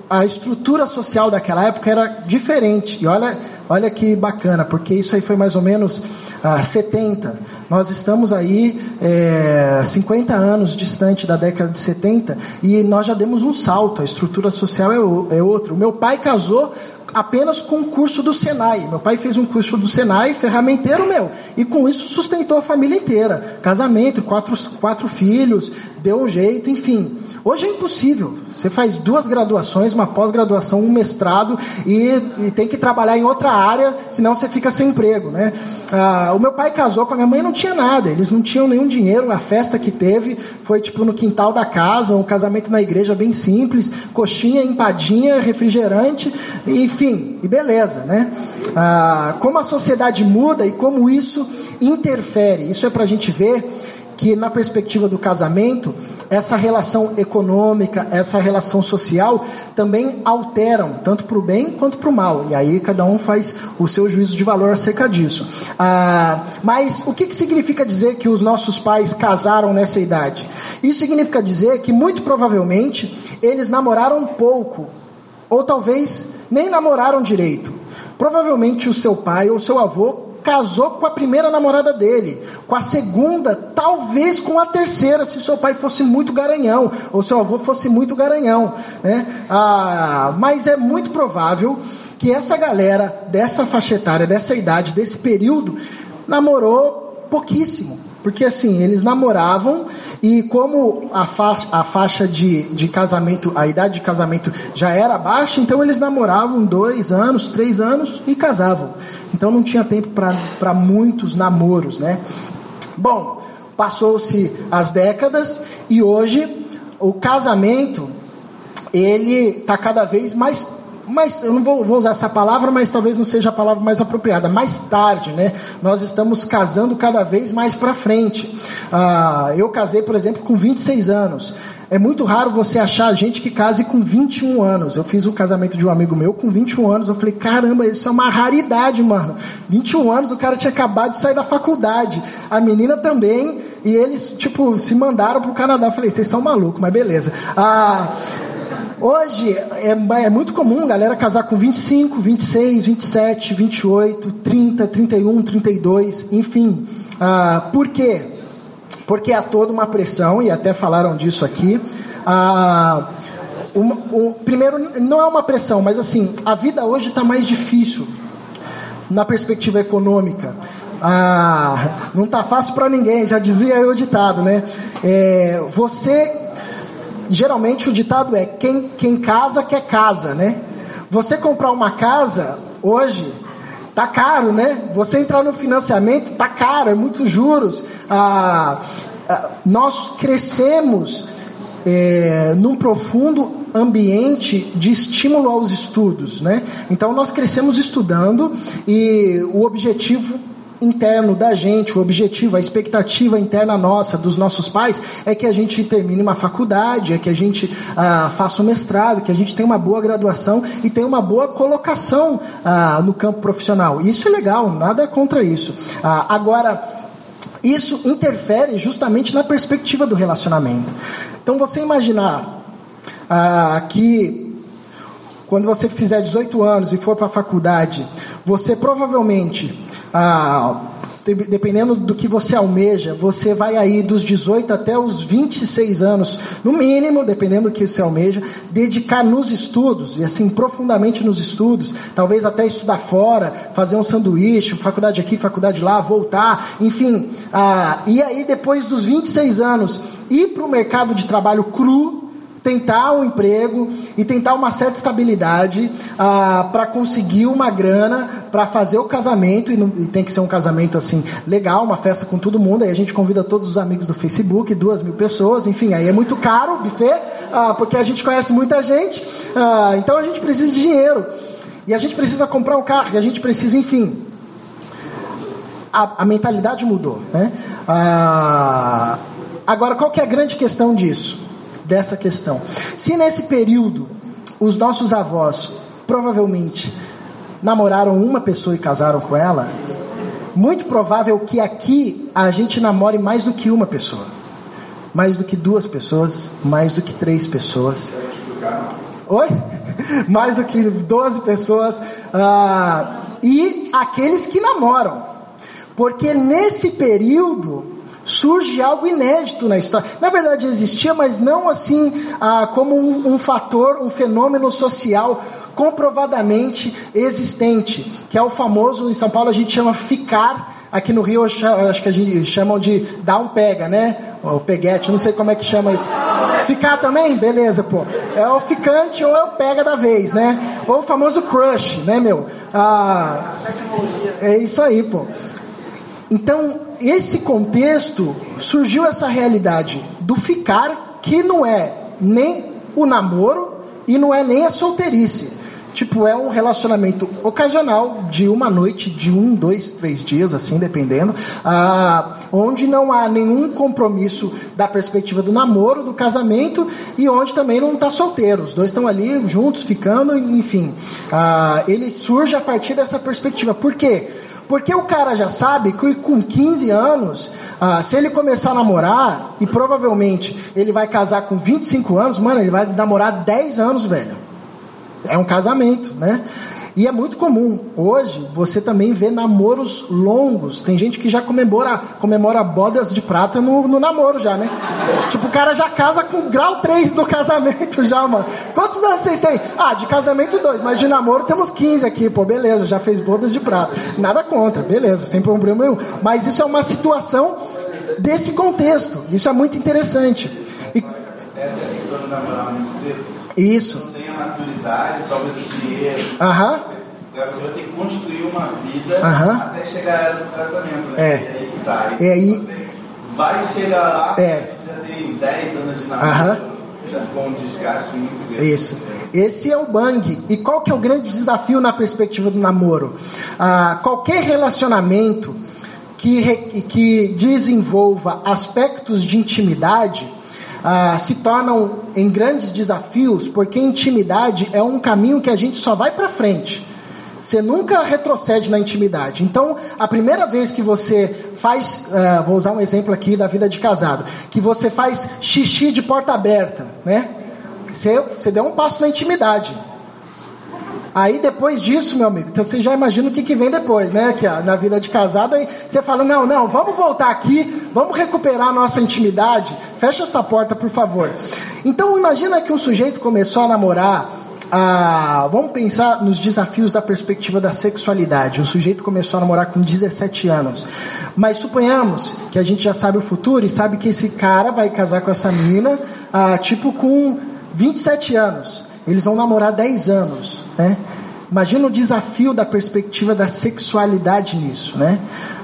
a estrutura social daquela época era diferente. E olha, olha que bacana, porque isso aí foi mais ou menos ah, 70. Nós estamos aí é, 50 anos distante da década de 70 e nós já demos um salto. A estrutura social é, é outra. O meu pai casou apenas com o curso do Senai. Meu pai fez um curso do Senai, ferramenteiro meu, e com isso sustentou a família inteira. Casamento, quatro, quatro filhos, deu um jeito, enfim. Hoje é impossível. Você faz duas graduações, uma pós-graduação, um mestrado e, e, tem que trabalhar em outra área, senão você fica sem emprego, né? Ah, o meu pai casou com a minha mãe, não tinha nada. Eles não tinham nenhum dinheiro. A festa que teve foi tipo no quintal da casa, um casamento na igreja bem simples, coxinha, empadinha, refrigerante, enfim, e beleza, né? Ah, como a sociedade muda e como isso interfere. Isso é para a gente ver que na perspectiva do casamento, essa relação econômica, essa relação social também alteram, tanto para o bem quanto para o mal. E aí cada um faz o seu juízo de valor acerca disso. Ah, mas o que, que significa dizer que os nossos pais casaram nessa idade? Isso significa dizer que muito provavelmente eles namoraram pouco, ou talvez nem namoraram direito. Provavelmente o seu pai ou seu avô casou com a primeira namorada dele, com a segunda, talvez com a terceira, se seu pai fosse muito garanhão, ou seu avô fosse muito garanhão. Né? Ah, mas é muito provável que essa galera dessa faixa etária, dessa idade, desse período, namorou pouquíssimo. Porque assim, eles namoravam e como a faixa, a faixa de, de casamento, a idade de casamento já era baixa, então eles namoravam dois anos, três anos e casavam. Então não tinha tempo para muitos namoros, né? Bom, passou-se as décadas e hoje o casamento ele está cada vez mais mas eu não vou, vou, usar essa palavra, mas talvez não seja a palavra mais apropriada. Mais tarde, né? Nós estamos casando cada vez mais para frente. Ah, eu casei, por exemplo, com 26 anos. É muito raro você achar gente que case com 21 anos. Eu fiz o casamento de um amigo meu com 21 anos. Eu falei, caramba, isso é uma raridade, mano. 21 anos, o cara tinha acabado de sair da faculdade. A menina também. E eles, tipo, se mandaram pro Canadá. Eu falei, vocês são malucos, mas beleza. Ah, Hoje é, é, muito comum galera casar com 25, 26, 27, 28, 30, 31, 32, enfim. Ah, por quê? Porque há toda uma pressão, e até falaram disso aqui. Ah, um, um, primeiro, não é uma pressão, mas assim, a vida hoje está mais difícil na perspectiva econômica. Ah, não está fácil para ninguém, já dizia eu o ditado, né? É, você geralmente o ditado é quem, quem casa quer casa, né? Você comprar uma casa hoje tá caro, né? Você entrar no financiamento tá caro, é muitos juros. Ah, ah, nós crescemos é, num profundo ambiente de estímulo aos estudos, né? Então nós crescemos estudando e o objetivo interno da gente, o objetivo, a expectativa interna nossa, dos nossos pais, é que a gente termine uma faculdade, é que a gente ah, faça um mestrado, que a gente tenha uma boa graduação e tenha uma boa colocação ah, no campo profissional. Isso é legal, nada é contra isso. Ah, agora, isso interfere justamente na perspectiva do relacionamento. Então, você imaginar ah, que quando você fizer 18 anos e for para a faculdade, você provavelmente ah, dependendo do que você almeja, você vai aí dos 18 até os 26 anos, no mínimo, dependendo do que você almeja, dedicar nos estudos, e assim, profundamente nos estudos, talvez até estudar fora, fazer um sanduíche, faculdade aqui, faculdade lá, voltar, enfim. Ah, e aí, depois dos 26 anos, ir para o mercado de trabalho cru, tentar um emprego e tentar uma certa estabilidade ah, para conseguir uma grana para fazer o casamento e, não, e, tem que ser um casamento assim legal, uma festa com todo mundo. Aí a gente convida todos os amigos do Facebook, duas mil pessoas, enfim, aí é muito caro buffet ah, porque a gente conhece muita gente, ah, então a gente precisa de dinheiro e a gente precisa comprar um carro, e a gente precisa, enfim. A, a mentalidade mudou, né? Ah, agora, qual que é a grande questão disso? Dessa questão. Se nesse período os nossos avós provavelmente namoraram uma pessoa e casaram com ela, muito provável que aqui a gente namore mais do que uma pessoa, mais do que duas pessoas, mais do que três pessoas. Oi? *laughs* mais do que 12 pessoas. Ah, e aqueles que namoram. Porque nesse período surge algo inédito na história. Na verdade existia, mas não assim ah, como um, um fator, um fenômeno social comprovadamente existente, que é o famoso, em São Paulo a gente chama ficar, aqui no Rio acho que a gente chamam de dar um pega, né? O peguete, não sei como é que chama isso. Ficar também? Beleza, pô. É o ficante ou é o pega da vez, né? Ou o famoso crush, né, meu? Ah, é isso aí, pô. Então, esse contexto surgiu essa realidade do ficar, que não é nem o namoro e não é nem a solteirice. Tipo, é um relacionamento ocasional de uma noite, de um, dois, três dias, assim, dependendo, ah, onde não há nenhum compromisso da perspectiva do namoro, do casamento, e onde também não está solteiro. Os dois estão ali juntos, ficando, enfim. Ah, ele surge a partir dessa perspectiva. Por quê? Porque o cara já sabe que com 15 anos, ah, se ele começar a namorar, e provavelmente ele vai casar com 25 anos, mano, ele vai namorar 10 anos, velho. É um casamento, né? E é muito comum. Hoje você também vê namoros longos. Tem gente que já comemora, comemora bodas de prata no, no namoro já, né? Tipo, o cara já casa com grau 3 do casamento já, mano. Quantos anos vocês têm? Ah, de casamento dois, mas de namoro temos 15 aqui, pô, beleza, já fez bodas de prata. Nada contra, beleza, sem problema nenhum. Mas isso é uma situação desse contexto. Isso é muito interessante. E... Essa é isso. Maturidade, talvez o dinheiro. Aham. Você vai ter que construir uma vida Aham. até chegar no casamento, né? É. E aí que tá. É aí- Você vai chegar lá, É. você já tem 10 anos de namoro, Aham. já ficou um desgaste muito grande. Isso. Esse é o bang. E qual que é o grande desafio na perspectiva do namoro? Ah, qualquer relacionamento que, que desenvolva aspectos de intimidade ah, se tornam em grandes desafios, porque intimidade é um caminho que a gente só vai para frente. Você nunca retrocede na intimidade. Então, a primeira vez que você faz, ah, vou usar um exemplo aqui da vida de casado, que você faz xixi de porta aberta, né? Você, você deu um passo na intimidade. Aí depois disso, meu amigo, então você já imagina o que, que vem depois, né? Que na vida de casado, aí você fala, não, não, vamos voltar aqui, vamos recuperar a nossa intimidade, fecha essa porta, por favor. Então imagina que um sujeito começou a namorar, ah, vamos pensar nos desafios da perspectiva da sexualidade. O sujeito começou a namorar com 17 anos. Mas suponhamos que a gente já sabe o futuro e sabe que esse cara vai casar com essa menina, ah, tipo com 27 anos. Eles vão namorar 10 anos, né? Imagina o desafio da perspectiva da sexualidade nisso, né?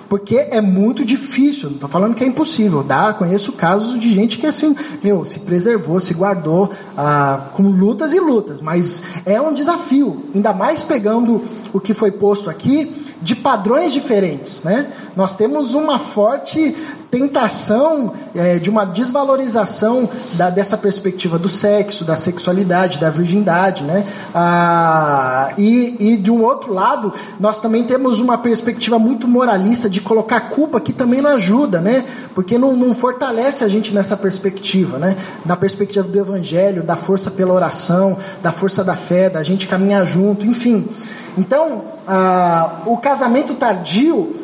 Porque é muito difícil, não estou falando que é impossível, dá, conheço casos de gente que assim, meu, se preservou, se guardou, ah, com lutas e lutas, mas é um desafio, ainda mais pegando o que foi posto aqui, de padrões diferentes, né? Nós temos uma forte tentação é, de uma desvalorização da, dessa perspectiva do sexo, da sexualidade, da virgindade, né? Ah, e, e de um outro lado, nós também temos uma perspectiva muito moralista de colocar culpa que também não ajuda, né? Porque não, não fortalece a gente nessa perspectiva, né? Na perspectiva do evangelho, da força pela oração, da força da fé, da gente caminhar junto, enfim. Então, ah, o casamento tardio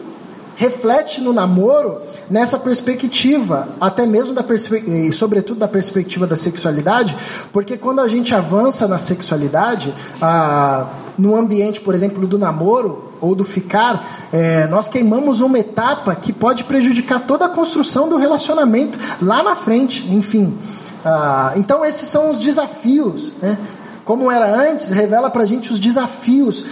reflete no namoro nessa perspectiva, até mesmo da perspe e sobretudo da perspectiva da sexualidade, porque quando a gente avança na sexualidade, ah, no ambiente, por exemplo, do namoro ou do ficar, é, nós queimamos uma etapa que pode prejudicar toda a construção do relacionamento lá na frente, enfim. Ah, então esses são os desafios, né? Como era antes, revela pra gente os desafios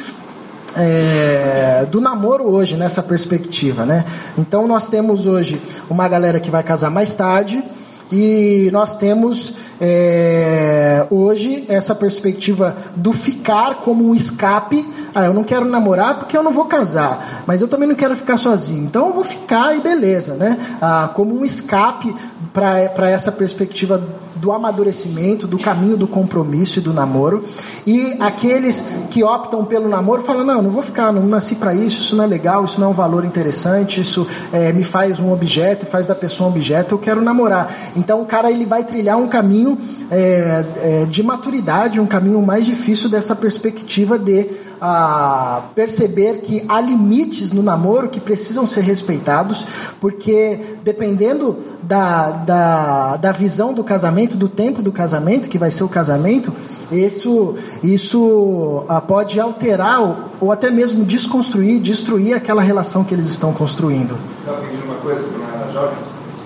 é, do namoro hoje nessa perspectiva, né? Então nós temos hoje uma galera que vai casar mais tarde e nós temos é, hoje essa perspectiva do ficar como um escape. Ah, eu não quero namorar porque eu não vou casar, mas eu também não quero ficar sozinho, então eu vou ficar e beleza, né? Ah, como um escape para essa perspectiva do amadurecimento, do caminho do compromisso e do namoro. E aqueles que optam pelo namoro falam: não, não vou ficar, não nasci para isso, isso não é legal, isso não é um valor interessante, isso é, me faz um objeto, faz da pessoa um objeto, eu quero namorar. Então o cara ele vai trilhar um caminho é, é, de maturidade, um caminho mais difícil dessa perspectiva de a perceber que há limites no namoro que precisam ser respeitados, porque dependendo da, da, da visão do casamento, do tempo do casamento, que vai ser o casamento, isso, isso ah, pode alterar ou, ou, até mesmo desconstruir, destruir aquela relação que eles estão construindo. Sabe uma coisa, era jovem,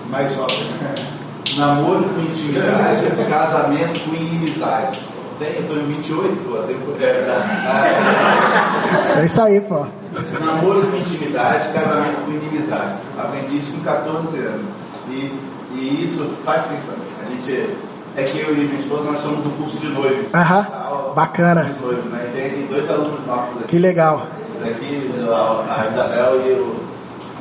mais jovem, namoro com intimidade, casamento com inimizade. Tem, eu tô em 28, pô, tem que *laughs* É isso aí, pô. Namoro com intimidade, casamento com inimizade. Aprendi isso com 14 anos. E, e isso faz questão. A gente. É que eu e minha esposa nós somos do curso de noivo. Aham. Tá, bacana. Noivos, né? E tem, dois alunos nossos aqui. Que legal. Esse daqui, a Isabel e o.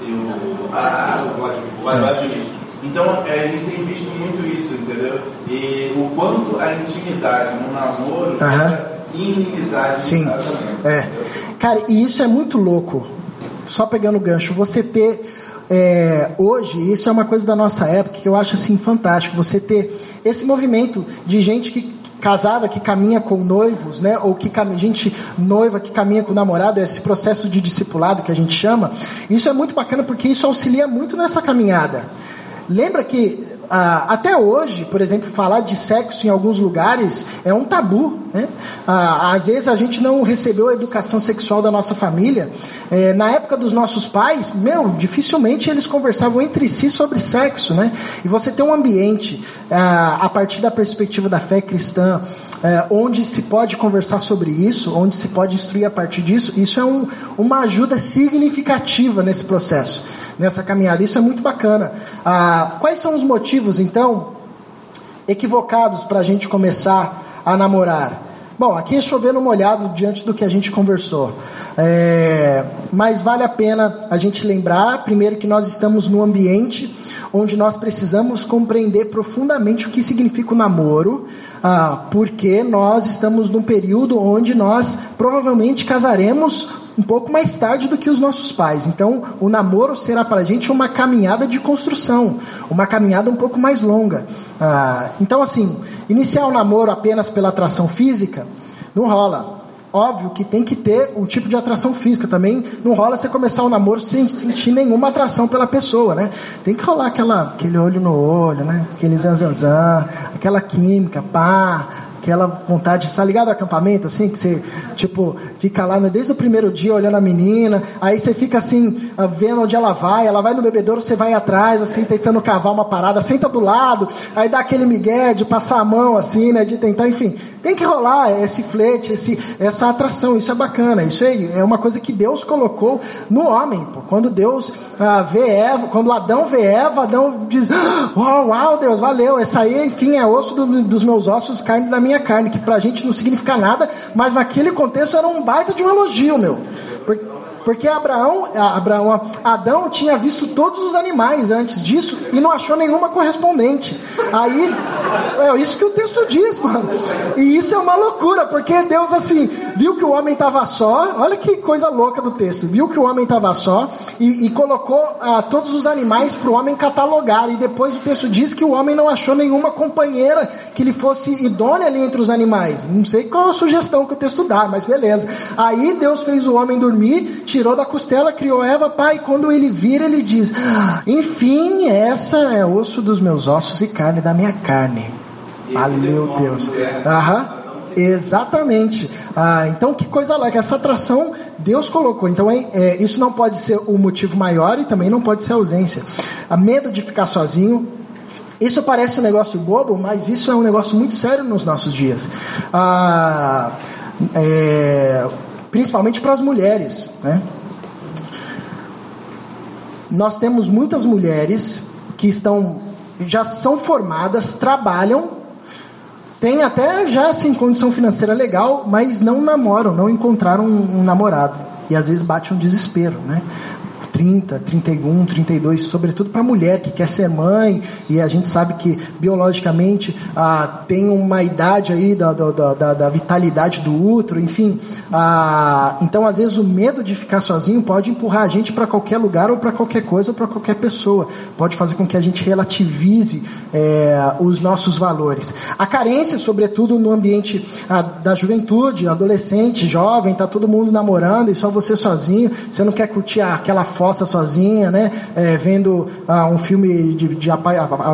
E o. Ah, o Vladimir. Então é, a gente tem visto muito isso, entendeu? E o quanto a intimidade no namoro uhum. inimizade Sim. no casamento. É. Cara, e isso é muito louco. Só pegando o gancho, você ter é, hoje, isso é uma coisa da nossa época que eu acho assim fantástico, você ter esse movimento de gente que casada que caminha com noivos, né, ou que gente noiva que caminha com namorado, esse processo de discipulado que a gente chama, isso é muito bacana porque isso auxilia muito nessa caminhada. Lembra que ah, até hoje, por exemplo, falar de sexo em alguns lugares é um tabu. Né? Ah, às vezes a gente não recebeu a educação sexual da nossa família. É, na época dos nossos pais, meu, dificilmente eles conversavam entre si sobre sexo. Né? E você tem um ambiente, ah, a partir da perspectiva da fé cristã, é, onde se pode conversar sobre isso, onde se pode instruir a partir disso, isso é um, uma ajuda significativa nesse processo nessa caminhada. Isso é muito bacana. Ah, quais são os motivos, então, equivocados para a gente começar a namorar? Bom, aqui é chovendo molhado diante do que a gente conversou. É, mas vale a pena a gente lembrar, primeiro, que nós estamos num ambiente onde nós precisamos compreender profundamente o que significa o namoro, ah, porque nós estamos num período onde nós provavelmente casaremos um pouco mais tarde do que os nossos pais. Então, o namoro será para a gente uma caminhada de construção, uma caminhada um pouco mais longa. Ah, então, assim, iniciar o namoro apenas pela atração física não rola. Óbvio que tem que ter um tipo de atração física também. Não rola você começar o um namoro sem sentir nenhuma atração pela pessoa, né? Tem que rolar aquela, aquele olho no olho, né? Aquele zanzanzan, aquela química, pá, aquela vontade, está ligado ao acampamento, assim, que você, tipo, fica lá né, desde o primeiro dia olhando a menina, aí você fica assim, ah, vendo onde ela vai, ela vai no bebedouro, você vai atrás, assim, tentando cavar uma parada, senta do lado, aí dá aquele migué de passar a mão, assim, né, de tentar, enfim, tem que rolar esse flete, esse, essa atração, isso é bacana, isso aí é uma coisa que Deus colocou no homem, pô. quando Deus ah, vê Eva, quando Adão vê Eva, Adão diz, uau, uau, Deus, valeu, essa aí, enfim, é osso do, dos meus ossos, carne da minha carne, que pra gente não significa nada, mas naquele contexto era um baita de um elogio, meu. Porque Abraão, Abraão, Adão tinha visto todos os animais antes disso e não achou nenhuma correspondente. Aí, é isso que o texto diz, mano. E isso é uma loucura, porque Deus assim, viu que o homem estava só, olha que coisa louca do texto, viu que o homem estava só e, e, colocou ah, todos os animais para o homem catalogar. E depois o texto diz que o homem não achou nenhuma companheira que lhe fosse idônea ali entre os animais. Não sei qual a sugestão que o texto dá, mas beleza. Aí Deus fez o homem dormir, da costela, criou Eva, pai, quando ele vira, ele diz: Enfim, essa é osso dos meus ossos e carne da minha carne. Ah, meu Deus. Aham. Exatamente. Ah, então, que coisa louca. Essa atração Deus colocou. Então, é, é, isso não pode ser o motivo maior e também não pode ser a ausência. A medo de ficar sozinho. Isso parece um negócio bobo, mas isso é um negócio muito sério nos nossos dias. Ah, é, principalmente para as mulheres. Né? Nós temos muitas mulheres que estão já são formadas, trabalham, têm até já assim condição financeira legal, mas não namoram, não encontraram um, um namorado e às vezes bate um desespero, né? 30, 31, 32, sobretudo para mulher que quer ser mãe, e a gente sabe que biologicamente ah, tem uma idade aí da, da, da, da vitalidade do útero, enfim. Ah, então, às vezes, o medo de ficar sozinho pode empurrar a gente para qualquer lugar ou para qualquer coisa ou para qualquer pessoa. Pode fazer com que a gente relativize é, os nossos valores. A carência, sobretudo no ambiente ah, da juventude, adolescente, jovem, tá todo mundo namorando e só você sozinho, você não quer curtir aquela fossa sozinha, né? É, vendo ah, um filme de, de,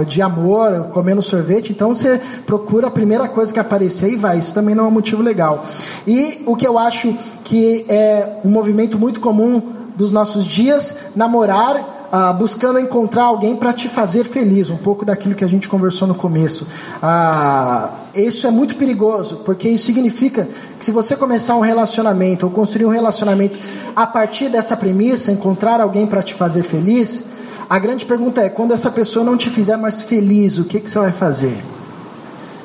de, amor, comendo sorvete, então você procura a primeira coisa que aparecer e vai. Isso também não é um motivo legal. E o que eu acho que é um movimento muito comum dos nossos dias, namorar ah, buscando encontrar alguém para te fazer feliz, um pouco daquilo que a gente conversou no começo. Ah, isso é muito perigoso, porque isso significa que se você começar um relacionamento ou construir um relacionamento a partir dessa premissa, encontrar alguém para te fazer feliz, a grande pergunta é: quando essa pessoa não te fizer mais feliz, o que, que você vai fazer?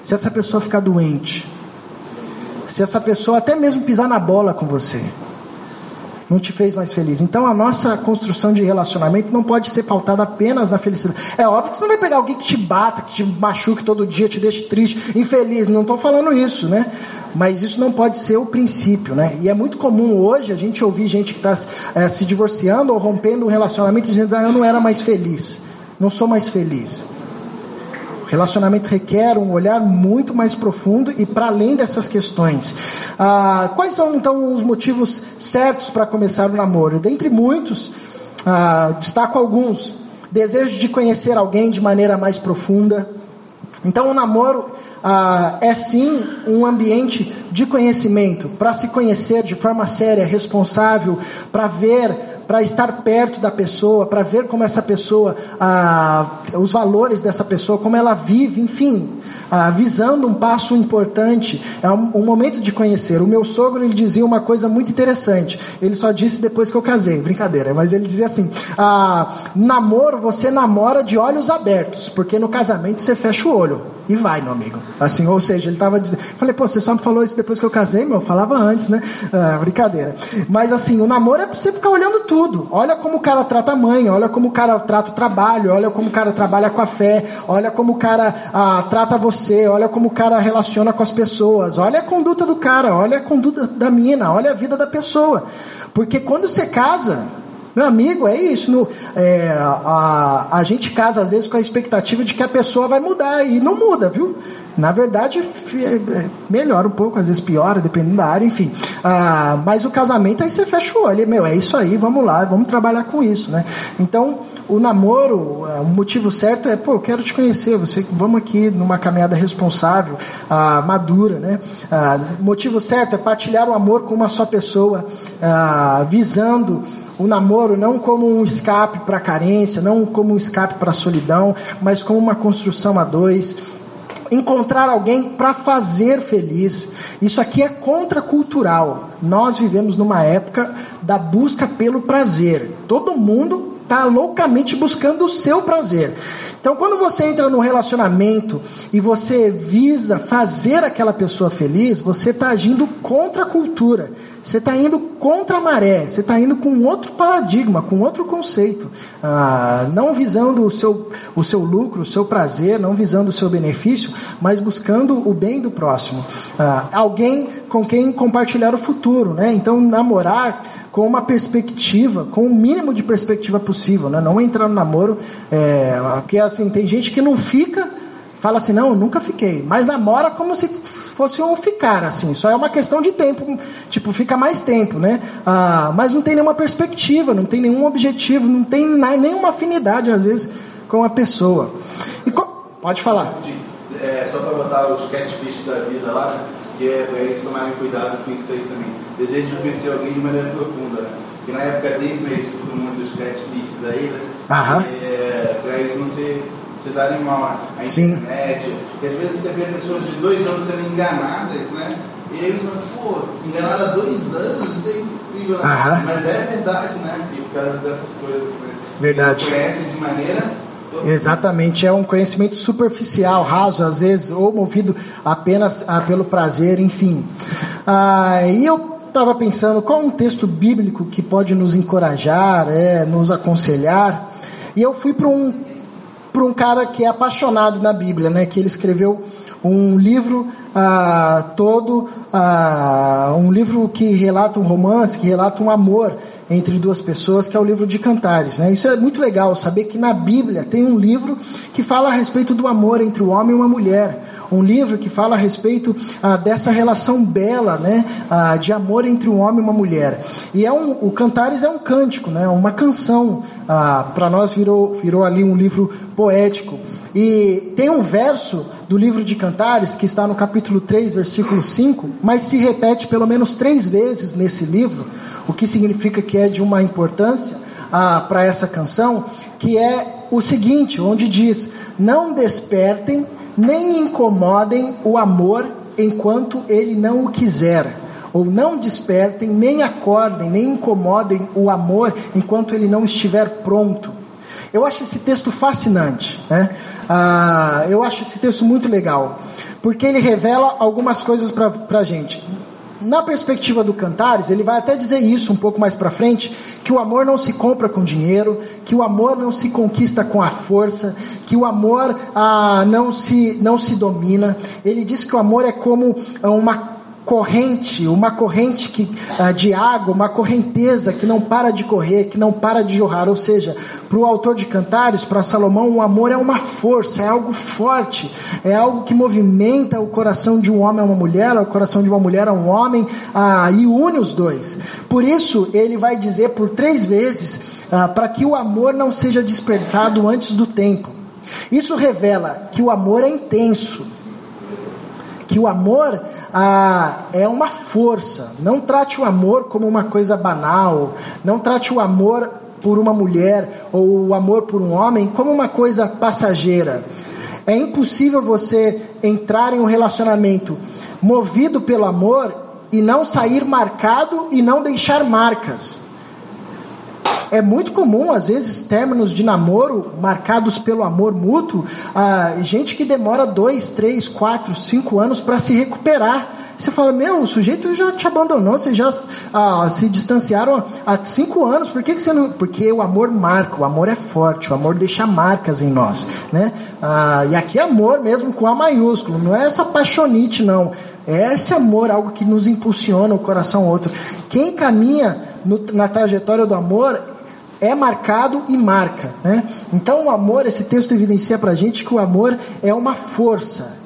Se essa pessoa ficar doente, se essa pessoa até mesmo pisar na bola com você, não te fez mais feliz. Então a nossa construção de relacionamento não pode ser pautada apenas na felicidade. É óbvio que você não vai pegar alguém que te bata, que te machuque todo dia, te deixe triste, infeliz. Não estou falando isso, né? Mas isso não pode ser o princípio, né? E é muito comum hoje a gente ouvir gente que está é, se divorciando ou rompendo um relacionamento dizendo, ah, eu não era mais feliz, não sou mais feliz. Relacionamento requer um olhar muito mais profundo e para além dessas questões. Ah, quais são então os motivos certos para começar o namoro? Dentre muitos, ah, destaco alguns: desejo de conhecer alguém de maneira mais profunda. Então, o namoro ah, é sim um ambiente de conhecimento, para se conhecer de forma séria, responsável, para ver para estar perto da pessoa, para ver como essa pessoa, ah, os valores dessa pessoa, como ela vive, enfim, ah, visando um passo importante, é um, um, momento de conhecer. O meu sogro ele dizia uma coisa muito interessante. Ele só disse depois que eu casei, brincadeira, mas ele dizia assim: ah, namoro você namora de olhos abertos, porque no casamento você fecha o olho e vai, meu amigo. Assim, ou seja, ele estava dizendo, falei, pô, você só me falou isso depois que eu casei, meu, eu falava antes, né? Ah, brincadeira. Mas assim, o namoro é pra você ficar olhando tudo. Olha como o cara trata a mãe, olha como o cara trata o trabalho, olha como o cara trabalha com a fé, olha como o cara ah, trata você olha como o cara relaciona com as pessoas, olha a conduta do cara, olha a conduta da mina, olha a vida da pessoa. Porque quando você casa, meu amigo, é isso. No, é, a, a gente casa às vezes com a expectativa de que a pessoa vai mudar e não muda, viu? Na verdade, é, melhora um pouco, às vezes piora, dependendo da área, enfim. Ah, mas o casamento aí você fecha o olho, meu, é isso aí, vamos lá, vamos trabalhar com isso, né? Então, o namoro, é, o motivo certo é, pô, eu quero te conhecer, você, vamos aqui numa caminhada responsável, ah, madura, né? Ah, motivo certo é partilhar o amor com uma só pessoa, ah, visando o namoro não como um escape para a carência, não como um escape para a solidão, mas como uma construção a dois. Encontrar alguém para fazer feliz. Isso aqui é contracultural. Nós vivemos numa época da busca pelo prazer. Todo mundo está loucamente buscando o seu prazer. Então, quando você entra num relacionamento e você visa fazer aquela pessoa feliz, você está agindo contra a cultura. Você está indo contra a maré, você está indo com outro paradigma, com outro conceito. Ah, não visando o seu, o seu lucro, o seu prazer, não visando o seu benefício, mas buscando o bem do próximo. Ah, alguém com quem compartilhar o futuro. Né? Então, namorar com uma perspectiva, com o mínimo de perspectiva possível. Né? Não entrar no namoro, é, porque assim, tem gente que não fica, fala assim, não, nunca fiquei, mas namora como se fosse um ficar, assim, só é uma questão de tempo, tipo, fica mais tempo, né? Ah, mas não tem nenhuma perspectiva, não tem nenhum objetivo, não tem nenhuma afinidade, às vezes, com a pessoa. E Pode falar. É, só para botar os catfish da vida lá, que é para eles tomarem cuidado com isso aí também. Desejo de conhecer alguém de maneira profunda, né? Porque na época deles, eu escuto muitos catfishes aí, né? Aham. É, para eles não ser se darem mal à internet. Sim. E às vezes você vê pessoas de dois anos sendo enganadas, né? E aí você fala, pô, enganada há dois anos, isso é impossível. Né? Mas é verdade, né? E por causa dessas coisas, né? Verdade. Conhece de maneira Exatamente, é um conhecimento superficial, raso, às vezes, ou movido apenas ah, pelo prazer, enfim. Ah, e eu estava pensando qual um texto bíblico que pode nos encorajar, é, nos aconselhar, e eu fui para um, um cara que é apaixonado na Bíblia, né? Que ele escreveu um livro ah, todo, ah, um livro que relata um romance, que relata um amor entre duas pessoas, que é o livro de Cantares. Né? Isso é muito legal, saber que na Bíblia tem um livro que fala a respeito do amor entre o homem e uma mulher. Um livro que fala a respeito ah, dessa relação bela né? Ah, de amor entre um homem e uma mulher. E é um, o Cantares é um cântico, né? uma canção. Ah, Para nós virou, virou ali um livro poético. E tem um verso do livro de Cantares que está no capítulo 3, versículo 5, mas se repete pelo menos três vezes nesse livro o que significa que é de uma importância ah, para essa canção, que é o seguinte, onde diz: Não despertem nem incomodem o amor enquanto ele não o quiser. Ou não despertem, nem acordem, nem incomodem o amor enquanto ele não estiver pronto. Eu acho esse texto fascinante. Né? Ah, eu acho esse texto muito legal. Porque ele revela algumas coisas para a gente na perspectiva do Cantares, ele vai até dizer isso um pouco mais para frente, que o amor não se compra com dinheiro, que o amor não se conquista com a força, que o amor ah, não, se, não se domina. Ele diz que o amor é como uma corrente, uma corrente que, uh, de água, uma correnteza que não para de correr, que não para de jorrar. Ou seja, para o autor de Cantares, para Salomão, o amor é uma força, é algo forte, é algo que movimenta o coração de um homem a uma mulher, o coração de uma mulher a um homem e une os dois. Por isso, ele vai dizer por três vezes uh, para que o amor não seja despertado antes do tempo. Isso revela que o amor é intenso, que o amor ah, é uma força. Não trate o amor como uma coisa banal. Não trate o amor por uma mulher ou o amor por um homem como uma coisa passageira. É impossível você entrar em um relacionamento movido pelo amor e não sair marcado e não deixar marcas. É muito comum, às vezes, términos de namoro marcados pelo amor mútuo, ah, gente que demora dois, três, quatro, cinco anos para se recuperar. Você fala, meu, o sujeito já te abandonou, vocês já ah, se distanciaram há cinco anos, por que, que você não. Porque o amor marca, o amor é forte, o amor deixa marcas em nós. Né? Ah, e aqui é amor mesmo com A maiúsculo, não é essa paixonite, não. É esse amor, algo que nos impulsiona o coração outro. Quem caminha no, na trajetória do amor é marcado e marca. Né? Então, o amor, esse texto evidencia para gente que o amor é uma força,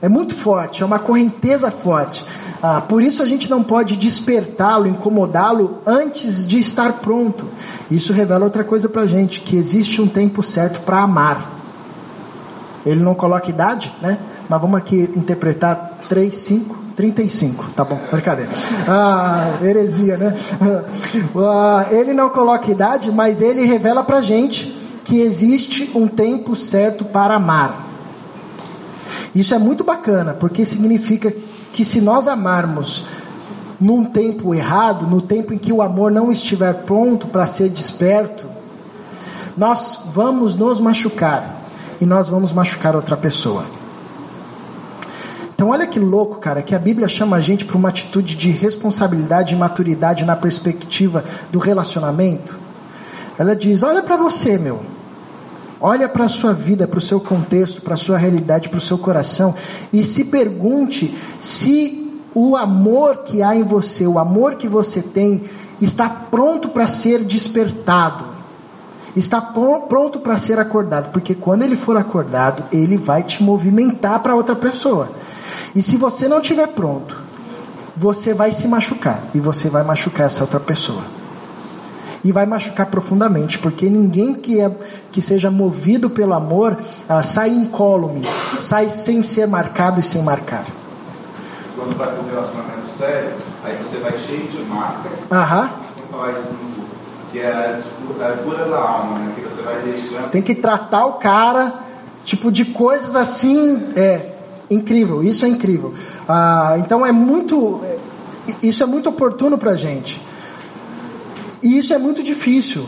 é muito forte, é uma correnteza forte. Ah, por isso a gente não pode despertá-lo, incomodá-lo antes de estar pronto. Isso revela outra coisa para gente, que existe um tempo certo para amar. Ele não coloca idade, né? Mas vamos aqui interpretar 3, 5, 35, tá bom, brincadeira. Ah, heresia, né? *laughs* Ah, ele não coloca idade, mas ele revela pra gente que existe um tempo certo para amar. Isso é muito bacana, porque significa que se nós amarmos num tempo errado, no tempo em que o amor não estiver pronto para ser desperto, nós vamos nos machucar e nós vamos machucar outra pessoa. Então, olha que louco, cara, que a Bíblia chama a gente para uma atitude de responsabilidade e maturidade na perspectiva do relacionamento. Ela diz: olha para você, meu. Olha para a sua vida, para o seu contexto, para a sua realidade, para o seu coração e se pergunte se o amor que há em você, o amor que você tem, está pronto para ser despertado, está pronto para ser acordado, porque quando ele for acordado, ele vai te movimentar para outra pessoa. E se você não estiver pronto, você vai se machucar e você vai machucar essa outra pessoa. E vai machucar profundamente, porque ninguém que, é, que seja movido pelo amor ah, sai incólume, sai sem ser marcado e sem marcar. Quando vai para um relacionamento sério, aí você vai cheio de marcas. Aham. Vamos falar isso no que é a cura da alma, né? Que você vai deixando. Você tem que tratar o cara, tipo, de coisas assim. É, incrível, isso é incrível. Ah, então é muito. Isso é muito oportuno pra gente. E isso é muito difícil.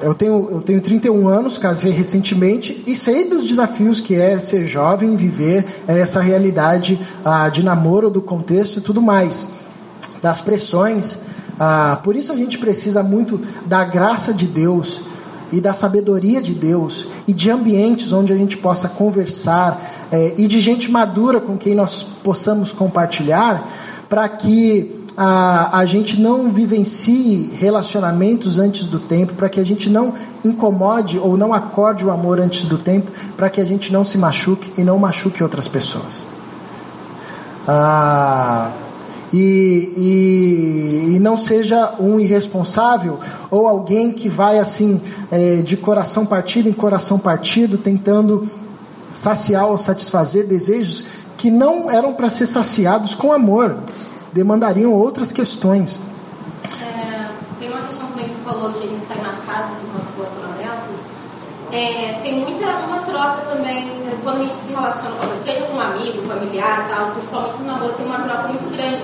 Eu tenho, eu tenho 31 anos, casei recentemente e sei dos desafios que é ser jovem, viver essa realidade ah, de namoro, do contexto e tudo mais. das pressões. Ah, por isso a gente precisa muito da graça de Deus e da sabedoria de Deus e de ambientes onde a gente possa conversar é, e de gente madura com quem nós possamos compartilhar para que a, a gente não vivencie relacionamentos antes do tempo, para que a gente não incomode ou não acorde o amor antes do tempo, para que a gente não se machuque e não machuque outras pessoas. Ah, e, e, e, não seja um irresponsável ou alguém que vai assim é, de coração partido em coração partido, tentando saciar ou satisfazer desejos que não eram para ser saciados com amor, demandariam outras questões. É, tem uma questão também que você falou que a gente sai marcado nos nossos relacionamentos. É, tem muita uma troca também quando a gente se relaciona com você, com um amigo, familiar, tal, principalmente no namoro, tem uma troca muito grande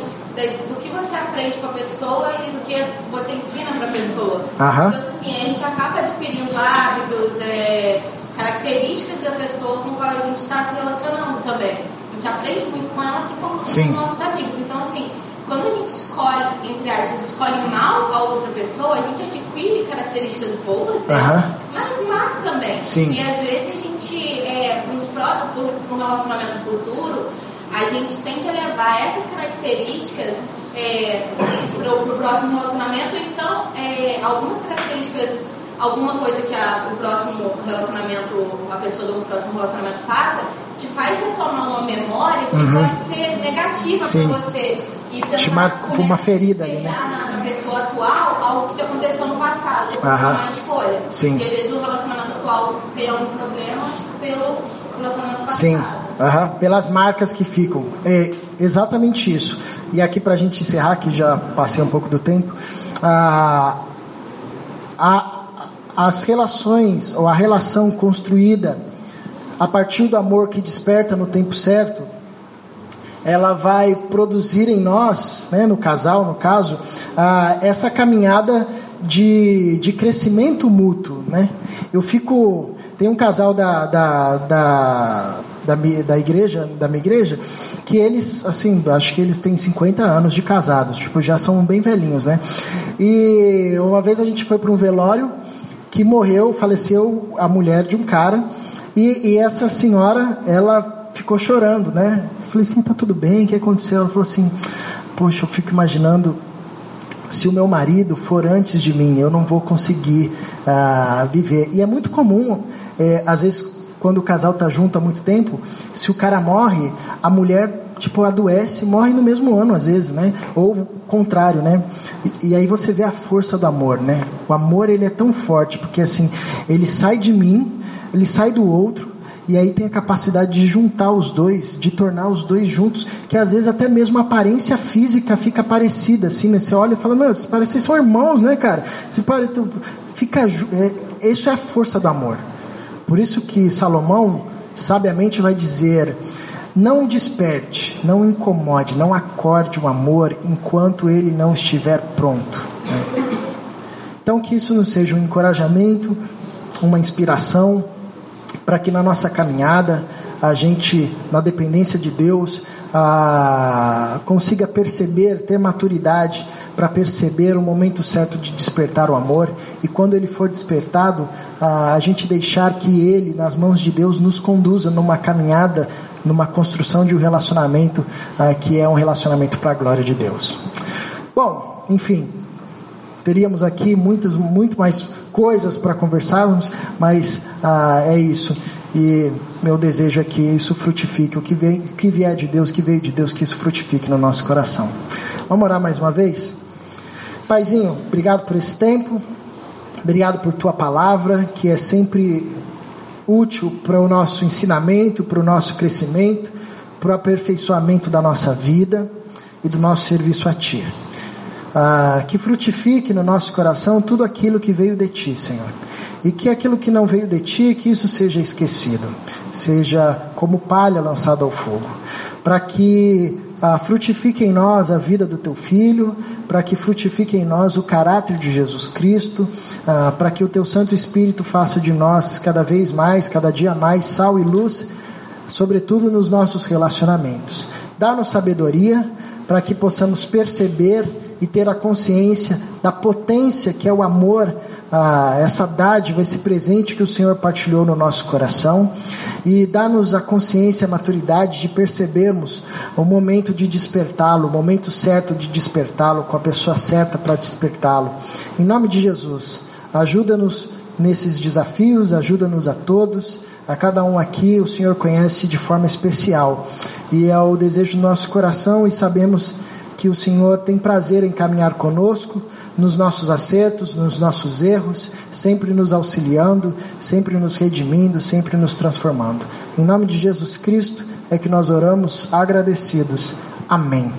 do que você aprende com a pessoa e do que você ensina para a pessoa. Aham. Então, assim, a gente acaba adquirindo hábitos, é, características da pessoa com qual a gente está se relacionando também. A gente aprende muito com ela, assim como Sim. com nossos amigos. Então, assim, quando a gente escolhe, entre aspas, escolhe mal a outra pessoa, a gente adquire características boas dela, mas más também. Sim. E às vezes a gente, é, para um relacionamento futuro, a gente tem que levar essas características é, para o próximo relacionamento. Então, é, algumas características, alguma coisa que a, o próximo relacionamento, a pessoa do próximo relacionamento faça, faz retomar uma memória que Uhum. pode ser negativa para você. E tentar marca como uma ferida ali, né? na, pessoa atual algo que aconteceu no passado, Aham. uma escolha. Sim. E às vezes o relacionamento atual tem algum problema pelo relacionamento passado. Sim, aham, pelas marcas que ficam. É exatamente isso. E aqui para a gente encerrar, que já passei um pouco do tempo, a, a, as relações, ou a relação construída a partir do amor que desperta no tempo certo, ela vai produzir em nós, né, no casal, no caso, ah, essa caminhada de, de crescimento mútuo. Né? Eu fico. Tem um casal da, da, da, da, da igreja, da minha igreja, que eles, assim, acho que eles têm 50 anos de casados, tipo, já são bem velhinhos, né? E uma vez a gente foi para um velório que morreu, faleceu a mulher de um cara, e, e essa senhora, ela ficou chorando, né? Eu falei assim, tá tudo bem, o que aconteceu? Ela falou assim, poxa, eu fico imaginando se o meu marido for antes de mim, eu não vou conseguir ah, viver. E é muito comum, é, às vezes, quando o casal está junto há muito tempo, se o cara morre, a mulher tipo adoece, morre no mesmo ano às vezes, né? Ou o contrário, né? E, e aí você vê a força do amor, né? O amor ele é tão forte porque assim ele sai de mim, ele sai do outro e aí tem a capacidade de juntar os dois, de tornar os dois juntos, que às vezes até mesmo a aparência física fica parecida, assim, né? Você olha e fala, meu, parece que são irmãos, né, cara? Você pare, tu- fica, é, isso é a força do amor. Por isso que Salomão sabiamente vai dizer: não desperte, não incomode, não acorde o amor enquanto ele não estiver pronto. Então que isso nos seja um encorajamento, uma inspiração para que na nossa caminhada a gente, na dependência de Deus, ah, consiga perceber, ter maturidade para perceber o momento certo de despertar o amor e quando ele for despertado, ah, a gente deixar que ele, nas mãos de Deus, nos conduza numa caminhada, numa construção de um relacionamento ah, que é um relacionamento para a glória de Deus. Bom, enfim, teríamos aqui muitas, muito mais coisas para conversarmos, mas ah, é isso. E meu desejo é que isso frutifique, o que, vem, o que vier de Deus, que veio de Deus, que isso frutifique no nosso coração. Vamos orar mais uma vez? Paizinho, obrigado por esse tempo, obrigado por tua palavra, que é sempre útil para o nosso ensinamento, para o nosso crescimento, para o aperfeiçoamento da nossa vida e do nosso serviço a Ti. Ah, que frutifique no nosso coração tudo aquilo que veio de Ti, Senhor. E que aquilo que não veio de Ti, que isso seja esquecido, seja como palha lançada ao fogo. Para que ah, frutifique em nós a vida do Teu Filho, para que frutifique em nós o caráter de Jesus Cristo, ah, para que o Teu Santo Espírito faça de nós cada vez mais, cada dia mais, sal e luz, sobretudo nos nossos relacionamentos. Dá-nos sabedoria para que possamos perceber e ter a consciência da potência que é o amor, ah, essa dádiva, esse presente que o Senhor partilhou no nosso coração e dá-nos a consciência, a maturidade de percebermos o momento de despertá-lo, o momento certo de despertá-lo, com a pessoa certa para despertá-lo. Em nome de Jesus, ajuda-nos nesses desafios, ajuda-nos a todos. A cada um aqui o Senhor conhece de forma especial e é o desejo do nosso coração e sabemos que o Senhor tem prazer em caminhar conosco nos nossos acertos, nos nossos erros, sempre nos auxiliando, sempre nos redimindo, sempre nos transformando. Em nome de Jesus Cristo é que nós oramos agradecidos. Amém.